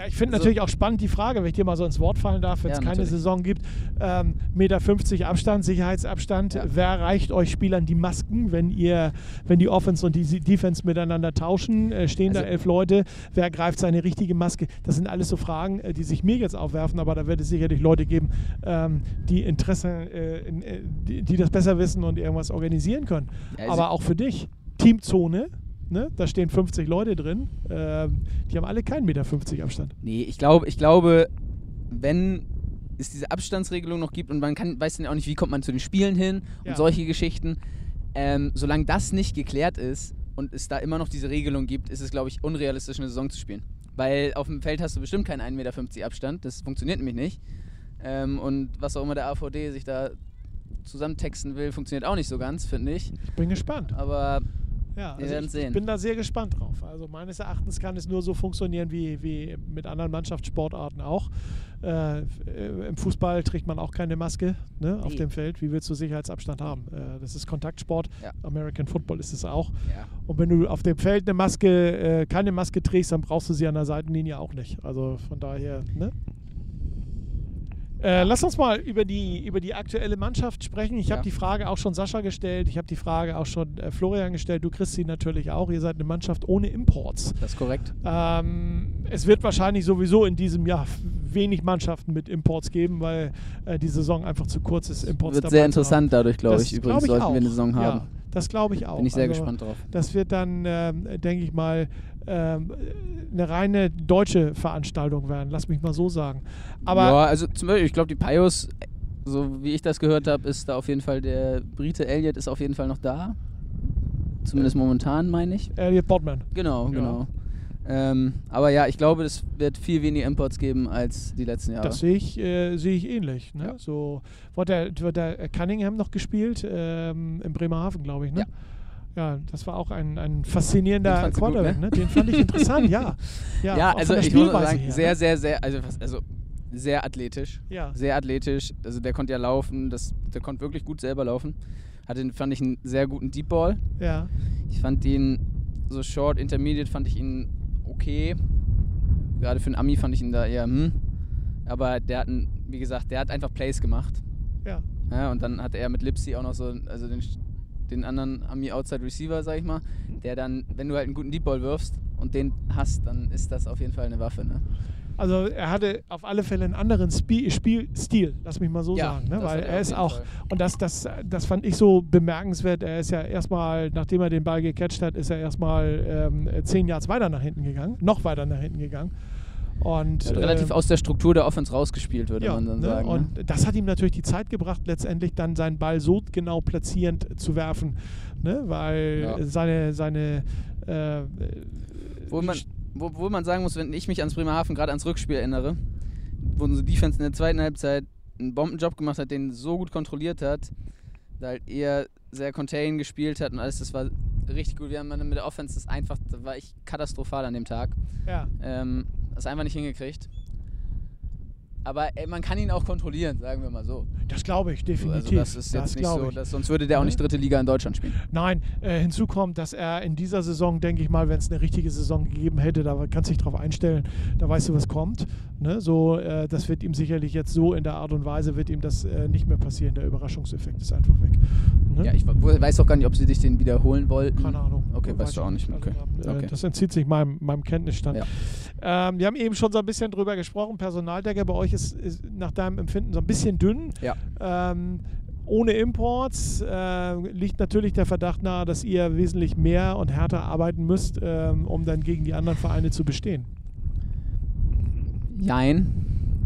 Ja, ich finde Also- natürlich auch spannend die Frage, wenn ich dir mal so ins Wort fallen darf, wenn es Ja, keine natürlich. Saison gibt. Ähm, Meter 50 Abstand, Sicherheitsabstand. Ja. Wer reicht euch Spielern die Masken, wenn ihr, wenn die Offense und die Defense miteinander tauschen? Äh, stehen da Also- elf Leute? Wer greift seine richtige Maske? Das sind alles so Fragen, äh, die sich mir jetzt aufwerfen, aber da wird es sicherlich Leute geben, ähm, die Interesse, äh, in, äh, die, die das besser wissen und irgendwas organisieren können. Ja, also- aber auch für dich, Teamzone. Ne? Da stehen 50 Leute drin. Ähm, die haben alle keinen Meter 50 Abstand. Nee, ich glaube, ich glaube, wenn es diese Abstandsregelung noch gibt und man kann, weiß dann auch nicht, wie kommt man zu den Spielen hin Ja. und solche Geschichten. Ähm, solange das nicht geklärt ist und es da immer noch diese Regelung gibt, ist es, glaube ich, unrealistisch, eine Saison zu spielen. Weil auf dem Feld hast du bestimmt keinen 1,50 Meter Abstand. Das funktioniert nämlich nicht. Ähm, und was auch immer der AVD sich da zusammentexten will, funktioniert auch nicht so ganz, finde ich. Ich bin gespannt. Aber Ja, Wir also werden ich, sehen. ich bin da sehr gespannt drauf. Also meines Erachtens kann es nur so funktionieren wie, wie mit anderen Mannschaftssportarten auch. Äh, Im Fußball trägt man auch keine Maske ne, auf dem Feld. Wie willst du Sicherheitsabstand haben? Äh, das ist Kontaktsport. Ja. American Football ist es auch. ja. Und wenn du auf dem Feld eine Maske, äh, keine Maske trägst, dann brauchst du sie an der Seitenlinie auch nicht. Also von daher, ne? Äh, lass uns mal über die, über die aktuelle Mannschaft sprechen. Ich habe Ja. die Frage auch schon Sascha gestellt. Ich habe die Frage auch schon äh, Florian gestellt. Du kriegst sie natürlich auch. Ihr seid eine Mannschaft ohne Imports. Das ist korrekt. Ähm, es wird wahrscheinlich sowieso in diesem Jahr wenig Mannschaften mit Imports geben, weil äh, die Saison einfach zu kurz ist. Imports Wird sehr interessant dadurch, glaube ich. glaub Übrigens ich sollten auch. wir eine Saison haben. Ja, das glaube ich auch. Bin ich sehr Also, gespannt drauf. Das wird dann, ähm, denke ich mal, eine reine deutsche Veranstaltung werden. Lass mich mal so sagen. Aber ja, also zum Beispiel, ich glaube, die Pios, so wie ich das gehört habe, ist da auf jeden Fall der Brite Elliot ist auf jeden Fall noch da. Zumindest momentan, meine ich. Elliot Bodman. Genau, Ja. genau. Ähm, aber ja, ich glaube, es wird viel weniger Imports geben als die letzten Jahre. Das sehe ich, äh, sehe ich ähnlich. Ne? Ja. So, wird der, wird der Cunningham noch gespielt ähm, in Bremerhaven, glaube ich. Ne? Ja. Das war auch ein, ein Den faszinierender Quarterback. ne? ne? Den fand ich interessant, ja. Ja, Ja, also ich muss sagen, her, sehr, ne? sehr, sehr, also, also sehr athletisch. Ja. Sehr athletisch. Also der konnte ja laufen, das, der konnte wirklich gut selber laufen. Hatte, fand ich, einen sehr guten Deep Ball. ja. Ich fand ihn so short, intermediate fand ich ihn okay. Gerade für einen Ami fand ich ihn da eher hm. Aber der hat, einen, wie gesagt, der hat einfach Plays gemacht. Ja. Ja, und dann hat er mit Lipsy auch noch so, also den, den anderen Ami Outside Receiver, sag ich mal, der dann, wenn du halt einen guten Deep Ball wirfst und den hast, dann ist das auf jeden Fall eine Waffe. Ne? Also er hatte auf alle Fälle einen anderen Spie Spielstil, lass mich mal so Ja, sagen. Ne? Weil er ist auch, Fall. und das, das, das fand ich so bemerkenswert, er ist ja erstmal, nachdem er den Ball gecatcht hat, ist er erstmal ähm, zehn Yards weiter nach hinten gegangen, noch weiter nach hinten gegangen. Und, Hat relativ ähm, aus der Struktur der Offense rausgespielt, würde ja, man dann ne? sagen. Und ne? das hat ihm natürlich die Zeit gebracht, letztendlich dann seinen Ball so genau platzierend zu werfen, ne? weil Ja. seine, seine äh, Wo man, wo, wo man sagen muss, wenn ich mich ans Bremerhaven gerade ans Rückspiel erinnere, wo unsere Defense in der zweiten Halbzeit einen Bombenjob gemacht hat, den so gut kontrolliert hat, da halt eher sehr contain gespielt hat und alles, das war richtig gut. Wir haben dann mit der Offense das einfach, da war ich katastrophal an dem Tag. ja, Ähm, das einfach nicht hingekriegt. Aber ey, man kann ihn auch kontrollieren, sagen wir mal so. das glaube ich definitiv. Also das ist jetzt nicht glaube so, dass, sonst würde der auch nicht dritte Liga in Deutschland spielen. Nein, äh, hinzu kommt, dass er in dieser Saison, denke ich mal, wenn es eine richtige Saison gegeben hätte, da kannst du dich drauf einstellen, da weißt du, was kommt. Ne? So, äh, das wird ihm sicherlich jetzt so in der Art und Weise, wird ihm das äh, nicht mehr passieren. Der Überraschungseffekt ist einfach weg. Ne? Ja, ich we- weiß auch gar nicht, ob sie dich den wiederholen wollten. Keine Ahnung. Okay, Weiß weißt du auch nicht. Also, Okay. da, äh, okay. Das entzieht sich meinem, meinem Kenntnisstand. Ja. Ähm, wir haben eben schon so ein bisschen drüber gesprochen. Personaldecke bei euch ist, ist nach deinem Empfinden so ein bisschen dünn. Ja. Ähm, ohne Imports äh, liegt natürlich der Verdacht nahe, dass ihr wesentlich mehr und härter arbeiten müsst, ähm, um dann gegen die anderen Vereine zu bestehen. Jein.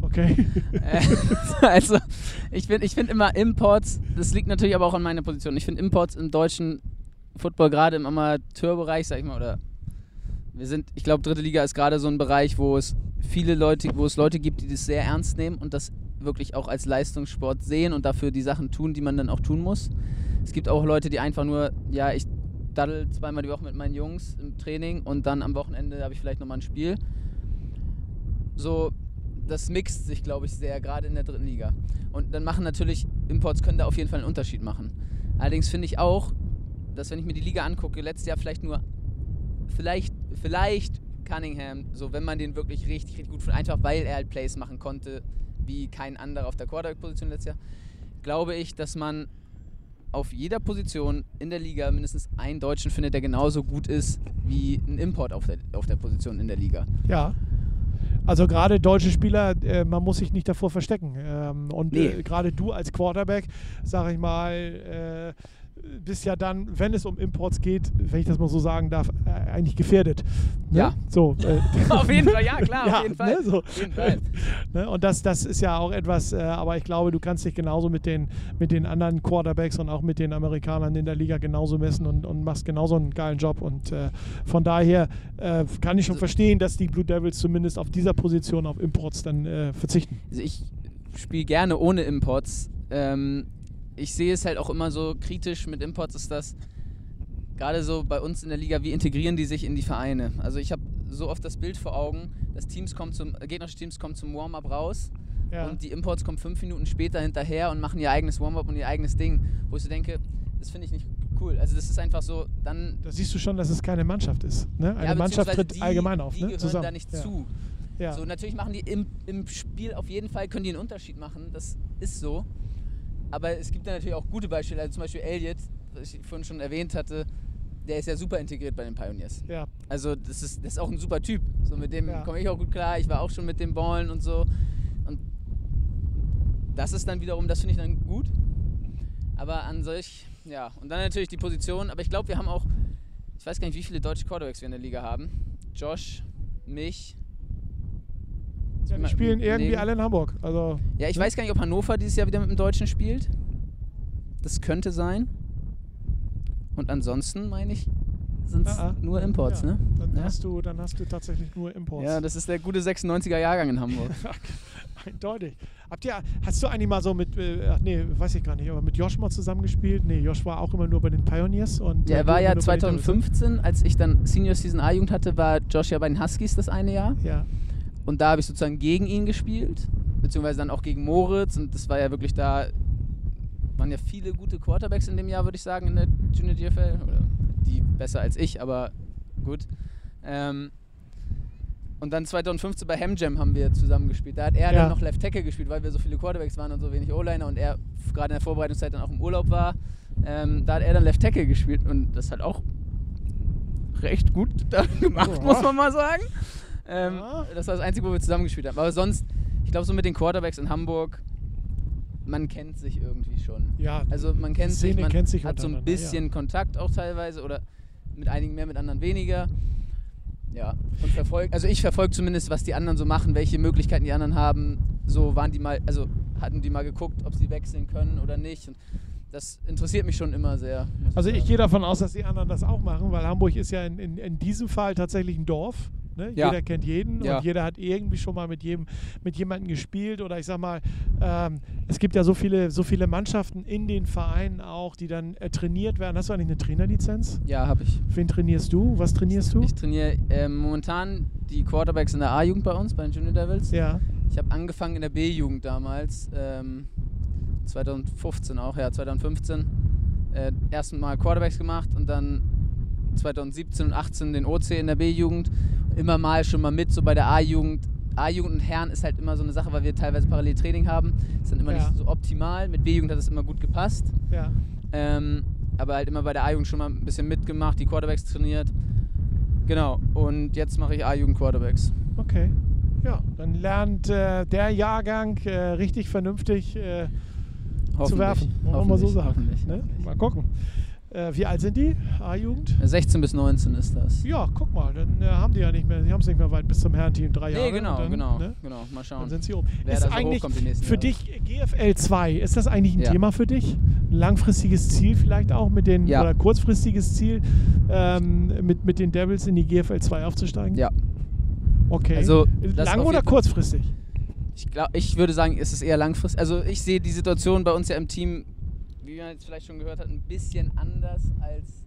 Okay. Äh, also, ich finde ich find immer Imports, das liegt natürlich aber auch an meiner Position. Ich finde Imports im deutschen Football, gerade im Amateurbereich, sag ich mal, oder wir sind, ich glaube, dritte Liga ist gerade so ein Bereich, wo es viele Leute, wo es Leute gibt, die das sehr ernst nehmen und das wirklich auch als Leistungssport sehen und dafür die Sachen tun, die man dann auch tun muss. Es gibt auch Leute, die einfach nur, ja, ich daddel zweimal die Woche mit meinen Jungs im Training und dann am Wochenende habe ich vielleicht nochmal ein Spiel. So, das mixt sich, glaube ich, sehr, gerade in der dritten Liga. Und dann machen natürlich, Imports können da auf jeden Fall einen Unterschied machen. Allerdings finde ich auch, dass wenn ich mir die Liga angucke, letztes Jahr vielleicht nur, vielleicht, vielleicht Cunningham, so wenn man den wirklich richtig, richtig gut findet, einfach weil er halt Plays machen konnte, wie kein anderer auf der Quarterback-Position letztes Jahr, glaube ich, dass man auf jeder Position in der Liga mindestens einen Deutschen findet, der genauso gut ist wie ein Import auf der, auf der Position in der Liga. Ja. Also gerade deutsche Spieler, äh, man muss sich nicht davor verstecken. Ähm, und Nee. äh, gerade du als Quarterback, sag ich mal, äh, bist ja dann, wenn es um Imports geht, wenn ich das mal so sagen darf, äh, eigentlich gefährdet. Ne? Ja. So, äh, auf jeden Fall, ja, klar, Ja, auf jeden Fall. ne, so. Auf jeden Fall. Ne? Und das, das ist ja auch etwas, äh, aber ich glaube, du kannst dich genauso mit den, mit den anderen Quarterbacks und auch mit den Amerikanern in der Liga genauso messen und, und machst genauso einen geilen Job. Und äh, von daher äh, kann ich schon Also- verstehen, dass die Blue Devils zumindest auf dieser Position auf Imports dann äh, verzichten. Also ich spiele gerne ohne Imports. Ähm, ich sehe es halt auch immer so kritisch mit Imports, ist das gerade so bei uns in der Liga, wie integrieren die sich in die Vereine? Also ich habe so oft das Bild vor Augen, dass Teams kommen zum, gegnerische Teams kommen zum Warm-up raus Ja. und die Imports kommen fünf Minuten später hinterher und machen ihr eigenes Warm-up und ihr eigenes Ding, wo ich so denke, das finde ich nicht cool. Also das ist einfach so, dann Da siehst du schon, dass es keine Mannschaft ist. Ne? Eine ja, Mannschaft tritt die, allgemein auf. Die ne? gehören Zusammen. da nicht ja. zu. So, natürlich machen die im, im Spiel auf jeden Fall, können die einen Unterschied machen, das ist so. Aber es gibt da natürlich auch gute Beispiele, also zum Beispiel Elliot, was ich vorhin schon erwähnt hatte, der ist ja super integriert bei den Pioneers. ja. Also das ist, das ist auch ein super Typ. So mit dem Ja. komme ich auch gut klar. Ich war auch schon mit dem Ballen und so. Und das ist dann wiederum, das finde ich dann gut. Aber an solch, ja. Und dann natürlich die Position. Aber ich glaube, wir haben auch, ich weiß gar nicht, wie viele deutsche Quarterbacks wir in der Liga haben. Josh, mich. Ja die spielen irgendwie überlegen. alle in Hamburg. Also, Ja, ich Ne? weiß gar nicht, ob Hannover dieses Jahr wieder mit dem Deutschen spielt. Das könnte sein. Und ansonsten meine ich, sind es Ah, ah. nur Imports, ja. ne? Dann, Ja. hast du, dann hast du tatsächlich nur Imports. Ja, das ist der gute 96er Jahrgang in Hamburg. Eindeutig. Habt ihr, hast du eigentlich mal so mit, äh, ach nee, weiß ich gar nicht, aber mit Josh mal zusammengespielt? Nee, Josh war auch immer nur bei den Pioneers. Und, Ja, äh, er du war ja nur bei den Devils, 2015, als ich dann Senior Season A-Jugend hatte, war Josh ja bei den Huskies das eine Jahr. Ja, Und da habe ich sozusagen gegen ihn gespielt, beziehungsweise dann auch gegen Moritz. Und das war ja wirklich da, waren ja viele gute Quarterbacks in dem Jahr, würde ich sagen, in der Junior DFL. Oder die besser als ich, aber gut. Ähm, und dann 2015 bei Hamjam haben wir zusammen gespielt. Da hat er Ja. dann noch Left Tackle gespielt, weil wir so viele Quarterbacks waren und so wenig O-Liner und er gerade in der Vorbereitungszeit dann auch im Urlaub war. Ähm, da hat er dann Left Tackle gespielt und das hat auch recht gut gemacht, Ja. muss man mal sagen. Ähm, Ja. Das war das Einzige, wo wir zusammen gespielt haben. Aber sonst, ich glaube, so mit den Quarterbacks in Hamburg, man kennt sich irgendwie schon. ja. Also man kennt Die sich, Szene man kennt sich hat so ein bisschen Kontakt auch teilweise oder mit einigen mehr, mit anderen weniger. Ja, und verfolgt, also ich verfolge zumindest, was die anderen so machen, welche Möglichkeiten die anderen haben. So waren die mal, also hatten die mal geguckt, ob sie wechseln können oder nicht. Und das interessiert mich schon immer sehr. Also ich gehe davon aus, dass die anderen das auch machen, weil Hamburg ist ja in, in, in diesem Fall tatsächlich ein Dorf. Ne? Ja. Jeder kennt jeden Ja. und jeder hat irgendwie schon mal mit jedem mit jemandem gespielt oder ich sag mal, ähm, es gibt ja so viele so viele Mannschaften in den Vereinen auch, die dann äh, trainiert werden. Hast du eigentlich eine Trainerlizenz? Ja, habe ich. Wen trainierst du? Was trainierst du? Ich trainiere ähm, momentan die Quarterbacks in der A-Jugend bei uns, bei den Junior Devils. ja. Ich habe angefangen in der B-Jugend damals, ähm, 2015 auch, ja, 2015. Äh, erst mal Quarterbacks gemacht und dann 2017 und 18 den OC in der B-Jugend. Immer mal schon mal mit, so bei der A-Jugend. A-Jugend und Herren ist halt immer so eine Sache, weil wir teilweise parallel Training haben. Ist dann immer Ja. nicht so optimal. Mit B-Jugend hat es immer gut gepasst. Ja. Ähm, aber halt immer bei der A-Jugend schon mal ein bisschen mitgemacht, die Quarterbacks trainiert. Genau, und jetzt mache ich A-Jugend Quarterbacks. Okay. Ja, dann lernt äh, der Jahrgang äh, richtig vernünftig äh, zu werfen. Wollen wir mal so sagen. Ne? Mal gucken. Äh, wie alt sind die? A-Jugend? 16 bis 19 ist das. Ja, guck mal, dann äh, haben die ja nicht mehr, die haben es nicht mehr weit bis zum Herrenteam, drei Jahre. Nee, genau, und dann, genau, Ne? genau. Mal Dann schauen. sind sie oben. Wer ist so eigentlich nächsten für Jahre. dich GFL 2, ist das eigentlich ein Ja. Thema für dich? Ein langfristiges Ziel vielleicht auch mit den, Ja. oder kurzfristiges Ziel, ähm, mit, mit den Devils in die GFL 2 aufzusteigen? Ja, Okay. Also, Lang oder kurzfristig? ich, glaub, ich würde sagen, es ist eher langfristig. Also ich sehe die Situation bei uns ja im Team, wie man jetzt vielleicht schon gehört hat, ein bisschen anders als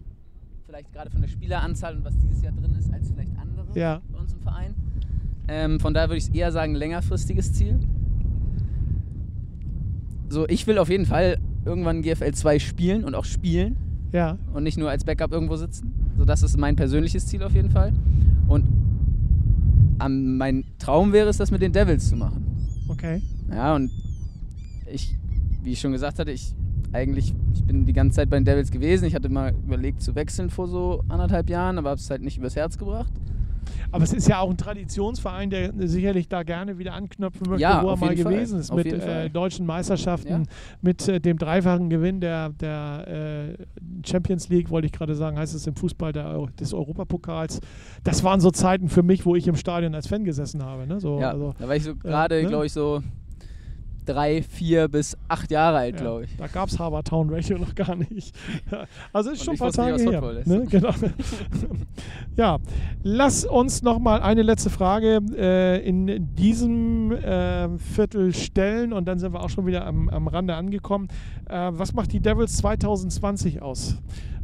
vielleicht gerade von der Spieleranzahl und was dieses Jahr drin ist, als vielleicht andere Ja. bei uns im Verein. Ähm, von daher würde ich es eher sagen, längerfristiges Ziel. So, ich will auf jeden Fall irgendwann GFL 2 spielen und auch spielen Ja. und nicht nur als Backup irgendwo sitzen. So, das ist mein persönliches Ziel auf jeden Fall. Und am, mein Traum wäre es, das mit den Devils zu machen. Okay. Ja, und ich, wie ich schon gesagt hatte, ich eigentlich, ich bin die ganze Zeit bei den Devils gewesen. Ich hatte mal überlegt zu wechseln vor so anderthalb Jahren, aber habe es halt nicht übers Herz gebracht. Aber es ist ja auch ein Traditionsverein, der sicherlich da gerne wieder anknüpfen möchte, Ja, wo er mal jeden Fall. gewesen ist. Auf Mit äh, deutschen Meisterschaften, Ja. mit äh, dem dreifachen Gewinn der, der äh, Champions League, wollte ich gerade sagen, heißt es im Fußball der, des Europapokals. Das waren so Zeiten für mich, wo ich im Stadion als Fan gesessen habe. Ne? So, Ja, also, da war ich so gerade, ne? glaube ich, so drei, vier bis acht Jahre alt, Ja, glaube ich. Da gab es Harvard Town Ratio noch gar nicht. Also ist Und schon ein paar nicht, Tage was her. Ne? Genau. ja, lass uns noch mal eine letzte Frage äh, in diesem äh, Viertel stellen und dann sind wir auch schon wieder am, am Rande angekommen. Äh, was macht die Devils 2020 aus?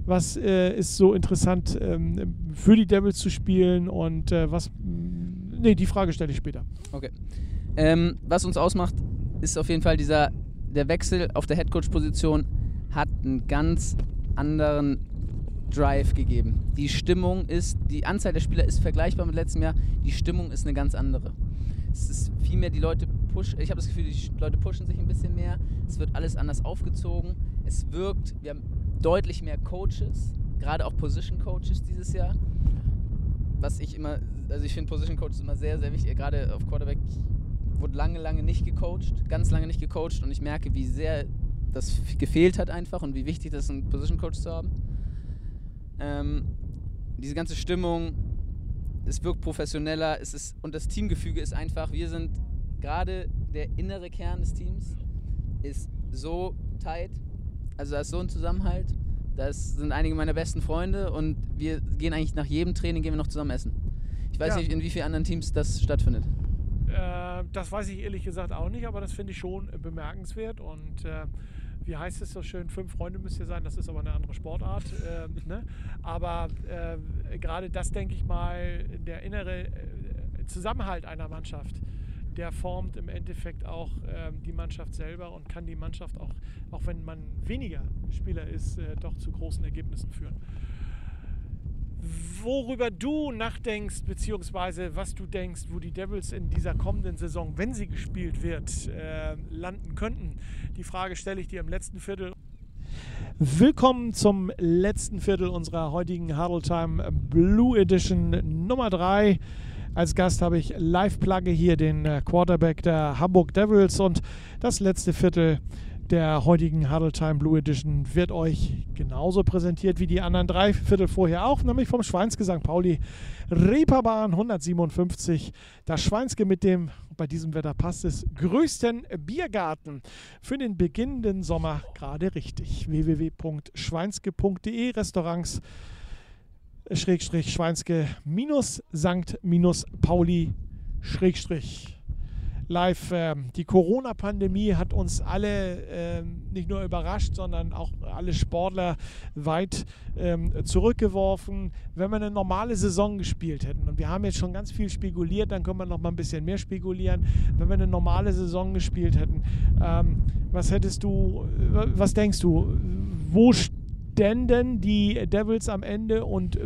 Was äh, ist so interessant ähm, für die Devils zu spielen und äh, was... Nee, die Frage stelle ich später. Okay. Ähm, was uns ausmacht, ist auf jeden Fall dieser, der Wechsel auf der Headcoach-Position hat einen ganz anderen Drive gegeben. Die Stimmung ist, die Anzahl der Spieler ist vergleichbar mit letztem Jahr, die Stimmung ist eine ganz andere. Es ist viel mehr, die Leute pushen, ich habe das Gefühl, die Leute pushen sich ein bisschen mehr, es wird alles anders aufgezogen, es wirkt, wir haben deutlich mehr Coaches, gerade auch Position Coaches dieses Jahr was ich immer, also ich finde Position Coaches immer sehr, sehr wichtig. Gerade auf Quarterback wurde lange, lange nicht gecoacht, ganz lange nicht gecoacht und ich merke, wie sehr das gefehlt hat einfach und wie wichtig das ist, einen Position Coach zu haben. Ähm, diese ganze Stimmung, es wirkt professioneller, es ist, und das Teamgefüge ist einfach, wir sind gerade der innere Kern des Teams ist so tight, also da ist so ein Zusammenhalt. Das sind einige meiner besten Freunde und wir gehen eigentlich nach jedem Training gehen wir noch zusammen essen. Ich weiß Ja. nicht, in wie vielen anderen Teams das stattfindet. Äh, das weiß ich ehrlich gesagt auch nicht, aber das finde ich schon äh, bemerkenswert. Und äh, wie heißt es so schön? Fünf Freunde müsst ihr sein, das ist aber eine andere Sportart. Äh, ne? Aber äh, gerade das, denke ich mal, der innere äh, Zusammenhalt einer Mannschaft, der formt im Endeffekt auch ähm, die Mannschaft selber und kann die Mannschaft auch, auch wenn man weniger Spieler ist, äh, doch zu großen Ergebnissen führen worüber du nachdenkst, beziehungsweise was du denkst, wo die Devils in dieser kommenden Saison, wenn sie gespielt wird, äh, landen könnten. Die Frage stelle ich dir im letzten Viertel. Willkommen zum letzten Viertel unserer heutigen Huddle Time Blue Edition Nummer 3. Als Gast habe ich Live-Plugge hier den äh, Quarterback der Hamburg Devils und das letzte Viertel der heutigen Huddle Time Blue Edition wird euch genauso präsentiert wie die anderen drei Viertel vorher auch, nämlich vom Schweinske St. Pauli Reeperbahn 157. Das Schweinske mit dem, bei diesem Wetter passt es, größten Biergarten für den beginnenden Sommer gerade richtig. www.schweinske.de Restaurants Schrägstrich Schweinske minus Sankt minus Pauli Schrägstrich live. Ähm, die Corona-Pandemie hat uns alle ähm, nicht nur überrascht, sondern auch alle Sportler weit ähm, zurückgeworfen. Wenn wir eine normale Saison gespielt hätten, und wir haben jetzt schon ganz viel spekuliert, dann können wir noch mal ein bisschen mehr spekulieren. Wenn wir eine normale Saison gespielt hätten, ähm, was hättest du, was denkst du, wo ständen die Devils am Ende und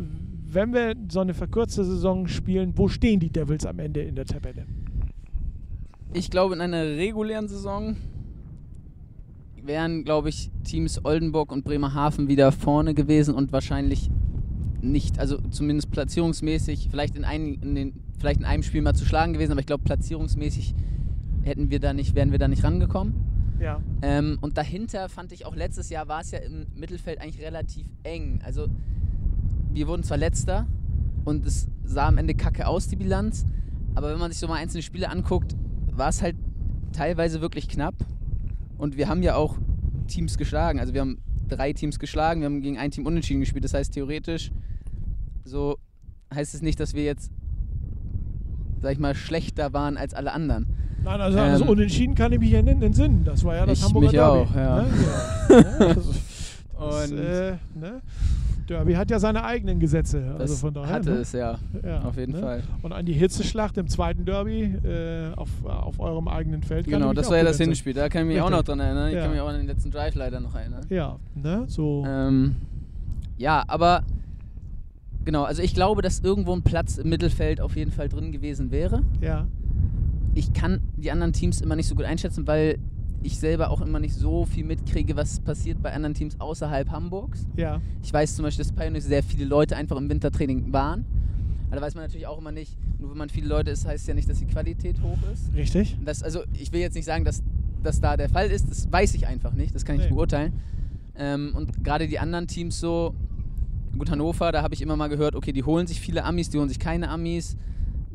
wenn wir so eine verkürzte Saison spielen, wo stehen die Devils am Ende in der Tabelle? Ich glaube, in einer regulären Saison wären, glaube ich, Teams Oldenburg und Bremerhaven wieder vorne gewesen und wahrscheinlich nicht, also zumindest platzierungsmäßig, vielleicht in, ein, in, den, vielleicht in einem Spiel mal zu schlagen gewesen, aber ich glaube, platzierungsmäßig hätten wir da nicht, wären wir da nicht rangekommen. Ja. Ähm, und dahinter fand ich auch letztes Jahr war es ja im Mittelfeld eigentlich relativ eng. Also wir wurden zwar letzter und es sah am Ende kacke aus, die Bilanz, aber wenn man sich so mal einzelne Spiele anguckt, war es halt teilweise wirklich knapp. Und wir haben ja auch Teams geschlagen. Also wir haben drei Teams geschlagen, wir haben gegen ein Team unentschieden gespielt. Das heißt theoretisch, so heißt es nicht, dass wir jetzt, sag ich mal, schlechter waren als alle anderen. Nein, also, also Ähm, unentschieden kann ich mich ja in den Sinn. Das war ja das Ich Hamburger mich Derby. auch, ja. Ne? ja. ja das, das, Und äh, ne? Derby hat ja seine eigenen Gesetze. Das also von daher, hatte ne? es ja, Ja, auf jeden ne? Fall. Und an die Hitzeschlacht im zweiten Derby äh, auf, auf eurem eigenen Feld. Genau, das auch war ja das. Hinspiel. Da kann ich mich auch Richtig. noch dran erinnern. Ich Ja. kann mich auch an den letzten Drive leider noch erinnern. Ja, ne? So. Ähm, ja, aber genau, also ich glaube, dass irgendwo ein Platz im Mittelfeld auf jeden Fall drin gewesen wäre. Ja. Ich kann die anderen Teams immer nicht so gut einschätzen, weil ich selber auch immer nicht so viel mitkriege, was passiert bei anderen Teams außerhalb Hamburgs. Ja. Ich weiß zum Beispiel, dass Pioneers sehr viele Leute einfach im Wintertraining waren. Aber da weiß man natürlich auch immer nicht, nur wenn man viele Leute ist, heißt ja nicht, dass die Qualität hoch ist. Richtig. Das, also ich will jetzt nicht sagen, dass das da der Fall ist, das weiß ich einfach nicht, das kann ich Nee. nicht beurteilen. Ähm, und gerade die anderen Teams so, gut Hannover, da habe ich immer mal gehört, okay, die holen sich viele Amis, die holen sich keine Amis.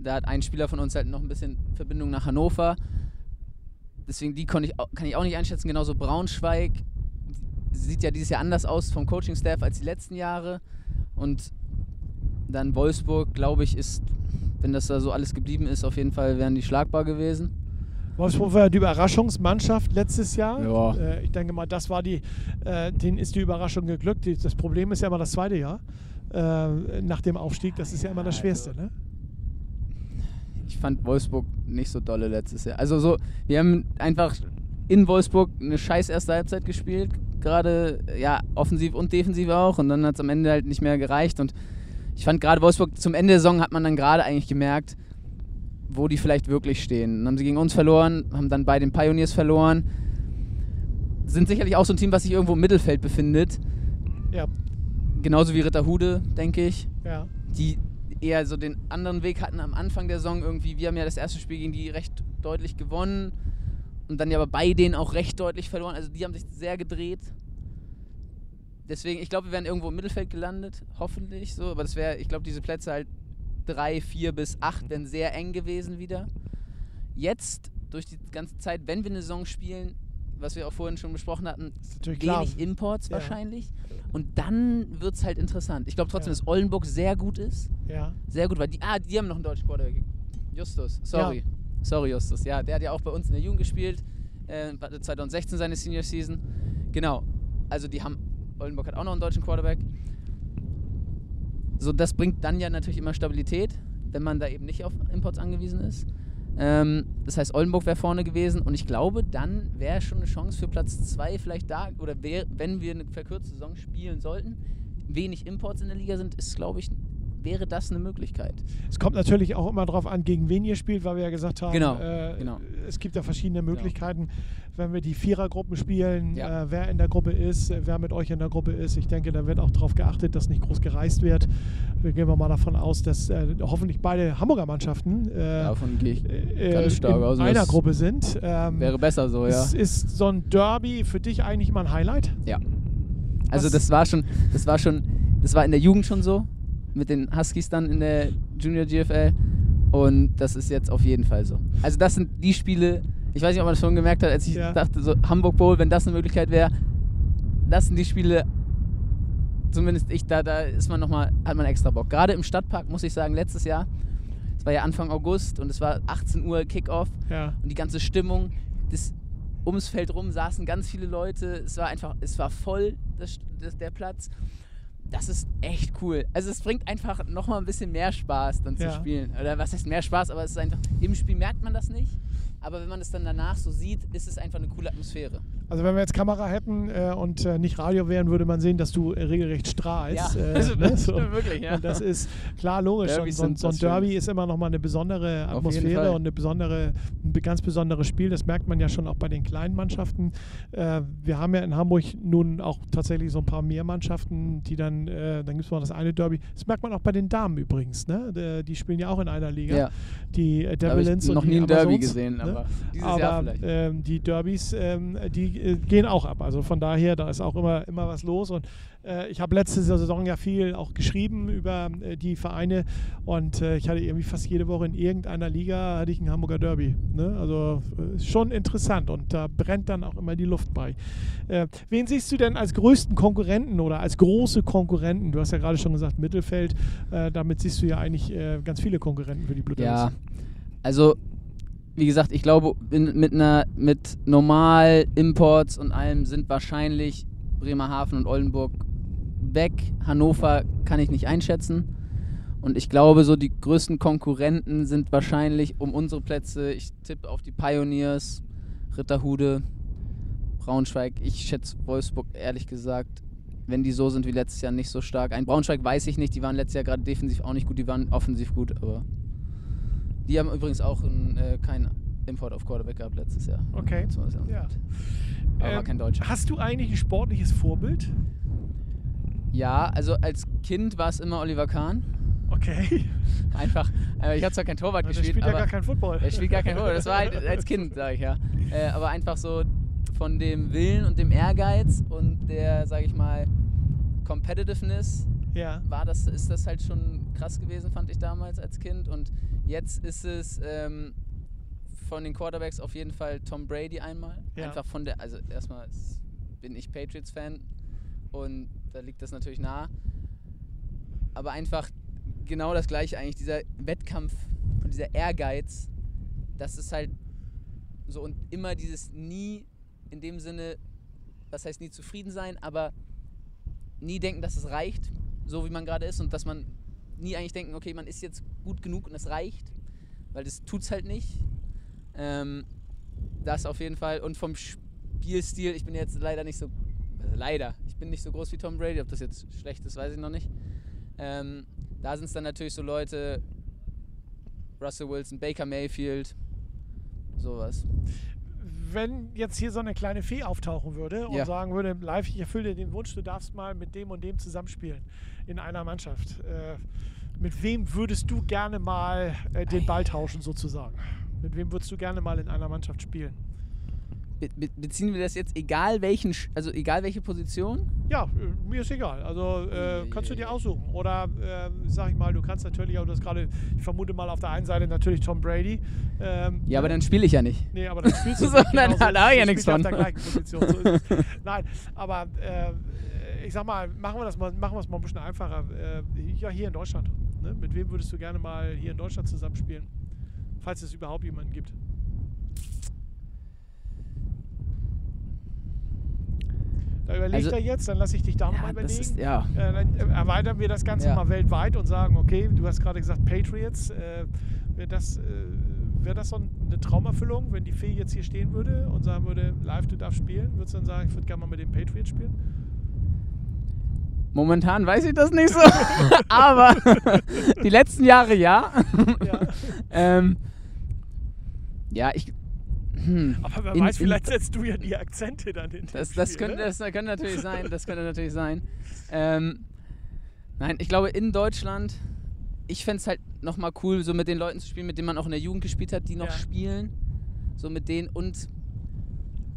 Da hat ein Spieler von uns halt noch ein bisschen Verbindung nach Hannover. Deswegen die konnte ich, kann ich auch nicht einschätzen. Genauso Braunschweig sieht ja dieses Jahr anders aus vom Coaching-Staff als die letzten Jahre. Und dann Wolfsburg, glaube ich, ist, wenn das da so alles geblieben ist, auf jeden Fall wären die schlagbar gewesen. Wolfsburg war die Überraschungsmannschaft letztes Jahr. Ja. Äh, ich denke mal, das war die, äh, denen ist die Überraschung geglückt. Die, das Problem ist ja immer das zweite Jahr äh, nach dem Aufstieg. Das ist ja immer das Also- Schwerste. Ne? Ich fand Wolfsburg nicht so dolle letztes Jahr. Also so, wir haben einfach in Wolfsburg eine scheiß erste Halbzeit gespielt, gerade ja offensiv und defensiv auch und dann hat es am Ende halt nicht mehr gereicht und ich fand gerade Wolfsburg zum Ende der Saison hat man dann gerade eigentlich gemerkt, wo die vielleicht wirklich stehen. Dann haben sie gegen uns verloren, haben dann bei den Pioneers verloren. Sind sicherlich auch so ein Team, was sich irgendwo im Mittelfeld befindet. Ja. Genauso wie Ritterhude, denke ich Ja. die eher so den anderen Weg hatten am Anfang der Saison irgendwie. Wir haben ja das erste Spiel gegen die recht deutlich gewonnen und dann ja aber bei denen auch recht deutlich verloren. Also die haben sich sehr gedreht. Deswegen, ich glaube, wir wären irgendwo im Mittelfeld gelandet, hoffentlich so. Aber das wäre, ich glaube, diese Plätze halt drei, vier bis acht wären sehr eng gewesen wieder. Jetzt, durch die ganze Zeit, wenn wir eine Saison spielen, was wir auch vorhin schon besprochen hatten, natürlich klar. wenig Imports Ja. wahrscheinlich. Und dann wird es halt interessant. Ich glaube trotzdem, Ja. dass Oldenburg sehr gut ist. Ja. Sehr gut, weil die, ah, die haben noch einen deutschen Quarterback. Justus, sorry. Sorry, Justus. Ja, der hat ja auch bei uns in der Jugend gespielt. Äh, hatte 2016 seine Senior Season. Genau. Also die haben, Oldenburg hat auch noch einen deutschen Quarterback. So, das bringt dann ja natürlich immer Stabilität, wenn man da eben nicht auf Imports angewiesen ist. Ähm, das heißt, Oldenburg wäre vorne gewesen und ich glaube, dann wäre schon eine Chance für Platz 2 vielleicht da. Oder wär, wenn wir eine verkürzte Saison spielen sollten, wenig Imports in der Liga sind, ist, glaube ich, wäre das eine Möglichkeit. Es kommt natürlich auch immer darauf an, gegen wen ihr spielt, weil wir ja gesagt haben, Genau, äh, genau. es gibt ja verschiedene Möglichkeiten, wenn wir die Vierergruppen spielen, Ja. äh, wer in der Gruppe ist, äh, wer mit euch in der Gruppe ist. Ich denke, da wird auch darauf geachtet, dass nicht groß gereist wird. Wir gehen mal davon aus, dass äh, hoffentlich beide Hamburger Mannschaften äh, Davon gehe ich äh, ganz stark in aus. einer Gruppe sind. Ähm, Wäre besser so, ja. ist, ist so ein Derby für dich eigentlich mal ein Highlight? Ja. Also das war schon, das war schon, das war in der Jugend schon so, mit den Huskies dann in der Junior GFL und das ist jetzt auf jeden Fall so. Also das sind die Spiele, ich weiß nicht, ob man das schon gemerkt hat, als ich Ja. dachte, so Hamburg Bowl, wenn das eine Möglichkeit wäre, das sind die Spiele, zumindest ich, da, da ist man noch mal, hat man extra Bock. Gerade im Stadtpark, muss ich sagen, letztes Jahr, es war ja Anfang August und es war 18 Uhr Kickoff Ja. und die ganze Stimmung, das, ums Feld rum saßen ganz viele Leute. Es war einfach, es war voll, das, das, der Platz. Das ist echt cool. Also es bringt einfach nochmal ein bisschen mehr Spaß dann zu Ja. spielen. Oder was heißt mehr Spaß, aber es ist einfach, im Spiel merkt man das nicht. Aber wenn man es dann danach so sieht, ist es einfach eine coole Atmosphäre. Also wenn wir jetzt Kamera hätten äh, und äh, nicht Radio wären, würde man sehen, dass du äh, regelrecht strahlst. Ja, also ne, das so. stimmt wirklich, ja. Und das ist klar logisch. So, Derbys so, sind so ein. Derby ist immer nochmal eine besondere Atmosphäre und eine besondere, ein ganz besonderes Spiel. Das merkt man ja schon auch bei den kleinen Mannschaften. Äh, wir haben ja in Hamburg nun auch tatsächlich so ein paar mehr Mannschaften, die dann, äh, dann gibt es mal das eine Derby. Das merkt man auch bei den Damen übrigens. Ne? Die, spielen ja auch in einer Liga. Ja, Die Devils und noch nie ein Derby gesehen, ne? aber dieses Jahr Aber vielleicht. ähm, die Derbys, ähm, die äh, gehen auch ab. Also von daher, da ist auch immer, immer was los. Und äh, ich habe letzte Saison ja viel auch geschrieben über äh, die Vereine und äh, ich hatte irgendwie fast jede Woche in irgendeiner Liga hatte ich ein Hamburger Derby. Ne? Also äh, schon interessant und da brennt dann auch immer die Luft bei. Äh, wen siehst du denn als größten Konkurrenten oder als große Konkurrenten? Du hast ja gerade schon gesagt Mittelfeld. Damit siehst du ja eigentlich ganz viele Konkurrenten für die Blue Ja, Devils. also wie gesagt, ich glaube, in, mit einer mit normal Imports und allem sind wahrscheinlich Bremerhaven und Oldenburg weg. Hannover kann ich nicht einschätzen. Und ich glaube, so die größten Konkurrenten sind wahrscheinlich um unsere Plätze. Ich tippe auf die Pioneers, Ritterhude, Braunschweig. Ich schätze Wolfsburg ehrlich gesagt, wenn die so sind wie letztes Jahr, nicht so stark ein. Braunschweig weiß ich nicht, die waren letztes Jahr gerade defensiv auch nicht gut, die waren offensiv gut, aber die haben übrigens auch ein, äh, keinen Import auf Quarterback gehabt letztes Jahr. Okay. Ja. Aber Ähm, war kein Deutscher. Hast du eigentlich ein sportliches Vorbild? Ja, also als Kind war es immer Oliver Kahn. Okay. Einfach, äh, ich habe zwar kein Torwart Der gespielt, spielt ja gar kein Football. er spielt gar kein Torwart. Das war halt als Kind, sage ich ja. Äh, aber einfach so von dem Willen und dem Ehrgeiz und der, sage ich mal, Competitiveness Ja. war das, ist das halt schon krass gewesen, fand ich damals als Kind. Und jetzt ist es ähm, von den Quarterbacks auf jeden Fall Tom Brady einmal. Ja. Einfach von der, also erstmal bin ich Patriots-Fan und da liegt das natürlich nah. Aber einfach genau das gleiche eigentlich, dieser Wettkampf und dieser Ehrgeiz, das ist halt so und immer dieses nie in dem Sinne, was heißt nie zufrieden sein, aber nie denken, dass es reicht, so wie man gerade ist und dass man nie eigentlich denken, okay, man ist jetzt gut genug und es reicht, weil das tut's halt nicht. Ähm, das auf jeden Fall und vom Spielstil, ich bin jetzt leider nicht so, also leider, ich bin nicht so groß wie Tom Brady, ob das jetzt schlecht ist, weiß ich noch nicht. Ähm, da sind es dann natürlich so Leute, Russell Wilson, Baker Mayfield, sowas. Wenn jetzt hier so eine kleine Fee auftauchen würde und Ja. sagen würde, live, ich erfülle dir den Wunsch, du darfst mal mit dem und dem zusammenspielen in einer Mannschaft. Äh, mit wem würdest du gerne mal äh, den Ball tauschen sozusagen? Mit wem würdest du gerne mal in einer Mannschaft spielen? Be be beziehen wir das jetzt egal welchen, also egal welche Position? Ja, äh, mir ist egal. Also äh, kannst du dir aussuchen. Oder äh, sag ich mal, du kannst natürlich auch das gerade, ich vermute mal auf der einen Seite natürlich Tom Brady. Ähm, Ja, aber dann spiele ich ja nicht. Nee, aber dann spielst du So, nicht nein, genauso. da hab ich ja nichts von. auf der gleichen Position. So. Nein, aber äh, ich sag mal, machen wir das mal, machen wir es mal ein bisschen einfacher. Äh, ja, hier in Deutschland. Ne? Mit wem würdest du gerne mal hier in Deutschland zusammenspielen? Falls es überhaupt jemanden gibt. Da überlegt Also- er jetzt, dann lasse ich dich da nochmal Ja, überlegen. das ist, ja. Äh, dann erweitern wir das Ganze Ja. mal weltweit und sagen, okay, du hast gerade gesagt Patriots. Äh, Wäre das, äh, wär das so eine Traumerfüllung, wenn die Fee jetzt hier stehen würde und sagen würde, live, du darfst spielen? Würdest du dann sagen, ich würde gerne mal mit den Patriots spielen? Momentan weiß ich das nicht so, aber die letzten Jahre ja. Ja. ähm, ja, ich. Hm, Aber wer In- weiß, in- vielleicht setzt du ja die Akzente dann in das, das, Spiel, könnte, ne? das könnte natürlich sein. Das könnte natürlich sein. Ähm, nein, ich glaube in Deutschland, ich fände es halt nochmal cool, so mit den Leuten zu spielen, mit denen man auch in der Jugend gespielt hat, die noch Ja. spielen. So mit denen und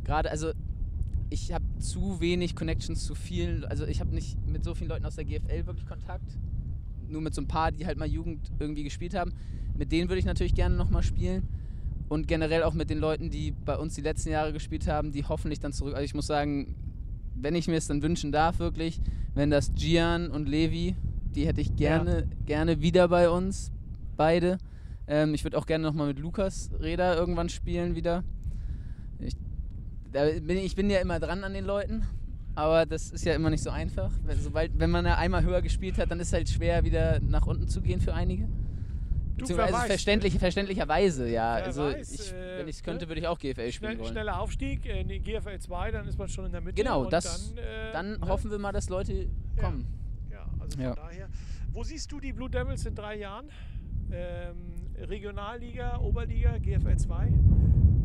gerade, also ich habe zu wenig Connections zu vielen, also ich habe nicht mit so vielen Leuten aus der GFL wirklich Kontakt. Nur mit so ein paar, die halt mal Jugend irgendwie gespielt haben. Mit denen würde ich natürlich gerne nochmal spielen. Und generell auch mit den Leuten, die bei uns die letzten Jahre gespielt haben, die hoffentlich dann zurück. Also ich muss sagen, wenn ich mir es dann wünschen darf, wirklich, wenn das Gian und Levi, die hätte ich gerne, gerne wieder bei uns, beide. Ähm, ich würde auch gerne nochmal mit Lukas Reda irgendwann spielen wieder. Ich, bin, ich bin ja immer dran an den Leuten, aber das ist ja immer nicht so einfach. Wenn, sobald, wenn man ja einmal höher gespielt hat, dann ist es halt schwer, wieder nach unten zu gehen für einige. Du, weiß, verständlich, verständlicherweise, ja. Also weiß, ich, äh, wenn ich es könnte, ne? würde ich auch GFL spielen Schnell, wollen. schneller Aufstieg in die GFL 2, dann ist man schon in der Mitte. Genau, das, dann, äh, dann ne? hoffen wir mal, dass Leute kommen. Ja, also von Ja. daher. Wo siehst du die Blue Devils in drei Jahren? Ähm, Regionalliga, Oberliga, GFL 2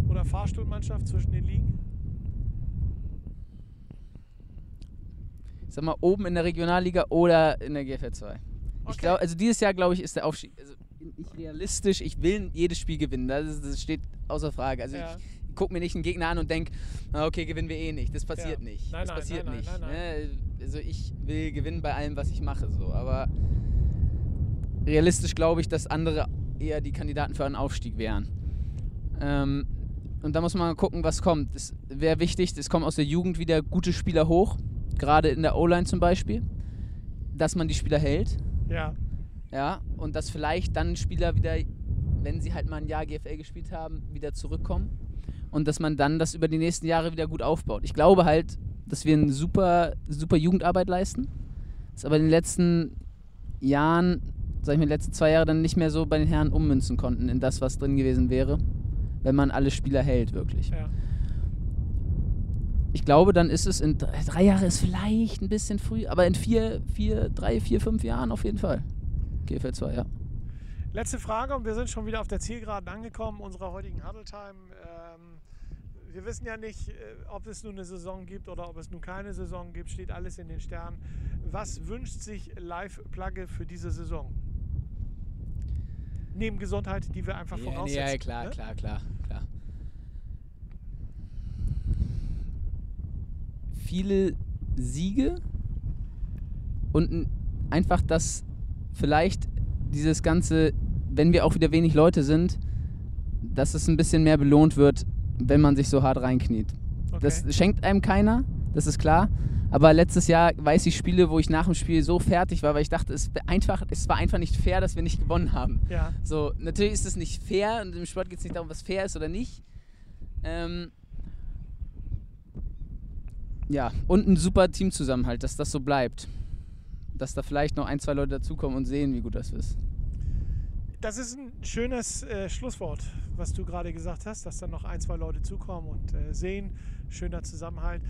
oder Fahrstuhlmannschaft zwischen den Ligen? Sag mal, oben in der Regionalliga oder in der GFL 2. Ich Okay. glaube, also dieses Jahr, glaube ich, ist der Aufstieg. Also ich realistisch, ich will jedes Spiel gewinnen. Das, ist, das steht außer Frage. Also Ja. ich gucke mir nicht einen Gegner an und denke, okay, gewinnen wir eh nicht. Das passiert Ja. nicht. Nein, das nein, passiert nein, nicht. Ne? Also ich will gewinnen bei allem, was ich mache. So. Aber realistisch glaube ich, dass andere eher die Kandidaten für einen Aufstieg wären. Ähm, und da muss man gucken, was kommt. Es wäre wichtig, es kommen aus der Jugend wieder gute Spieler hoch, gerade in der O-Line zum Beispiel, dass man die Spieler hält. Ja. Ja, und dass vielleicht dann Spieler wieder, wenn sie halt mal ein Jahr GFL gespielt haben, wieder zurückkommen. Und dass man dann das über die nächsten Jahre wieder gut aufbaut. Ich glaube halt, dass wir eine super, super Jugendarbeit leisten. ist aber in den letzten Jahren, sag ich mal, die letzten zwei Jahre dann nicht mehr so bei den Herren ummünzen konnten in das, was drin gewesen wäre, wenn man alle Spieler hält, wirklich. Ja. Ich glaube, dann ist es in drei, drei Jahre ist vielleicht ein bisschen früh, aber in vier, vier, drei, vier, fünf Jahren auf jeden Fall. GFL 2, ja. Letzte Frage und wir sind schon wieder auf der Zielgeraden angekommen unserer heutigen Huddle Time. Ähm, wir wissen ja nicht, äh, ob es nun eine Saison gibt oder ob es nun keine Saison gibt, steht alles in den Sternen. Was wünscht sich Live Plugge für diese Saison? Neben Gesundheit, die wir einfach Ja, voraussetzen. ja, klar, ne? klar, klar, klar. Viele Siege und einfach, dass vielleicht dieses Ganze, wenn wir auch wieder wenig Leute sind, dass es ein bisschen mehr belohnt wird, wenn man sich so hart reinkniet. Okay. Das schenkt einem keiner, das ist klar. Aber letztes Jahr weiß ich Spiele, wo ich nach dem Spiel so fertig war, weil ich dachte, es, einfach, es war einfach nicht fair, dass wir nicht gewonnen haben. ja. So, natürlich ist es nicht fair und im Sport geht es nicht darum, was fair ist oder nicht. Ähm, ja, und ein super Teamzusammenhalt, dass das so bleibt. Dass da vielleicht noch ein, zwei Leute dazukommen und sehen, wie gut das ist. Das ist ein schönes äh, Schlusswort, was du gerade gesagt hast, dass dann noch ein, zwei Leute zukommen und äh, sehen. Schöner Zusammenhalt.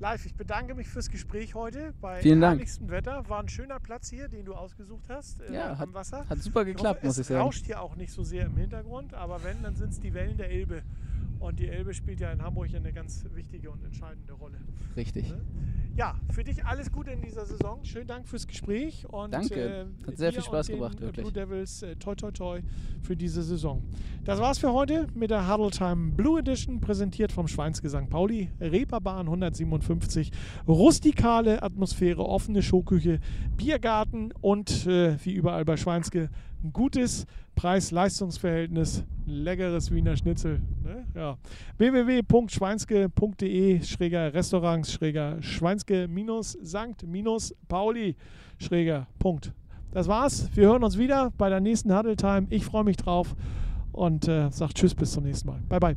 Live, ich bedanke mich fürs Gespräch heute bei Vielen Dank. herrlichstem Wetter. War ein schöner Platz hier, den du ausgesucht hast äh, Ja, am Wasser. Hat super Ich geklappt, hoffe, muss ich es sagen. rauscht hier auch nicht so sehr im Hintergrund, aber wenn, dann sind es die Wellen der Elbe. Und die Elbe spielt ja in Hamburg eine ganz wichtige und entscheidende Rolle. Richtig. Ne? Ja, für dich alles Gute in dieser Saison. Schönen Dank fürs Gespräch. Und, Danke. Äh, Hat sehr viel Spaß äh, wirklich. Blue Devils, äh, toi toi toi für diese Saison. Das war's für heute mit der Huddle Time Blue Edition, präsentiert vom Schweinske St. Pauli. Reeperbahn 157. Rustikale Atmosphäre, offene Showküche, Biergarten und äh, wie überall bei Schweinske ein gutes Preis-Leistungs-Verhältnis, leckeres Wiener Schnitzel. Ne? Ja. www.schweinske.de schräger Restaurants schräger Schweinske minus Sankt minus Pauli schräger Punkt. Das war's. Wir hören uns wieder bei der nächsten Huddle Time. Ich freue mich drauf und äh, sage Tschüss bis zum nächsten Mal. Bye bye.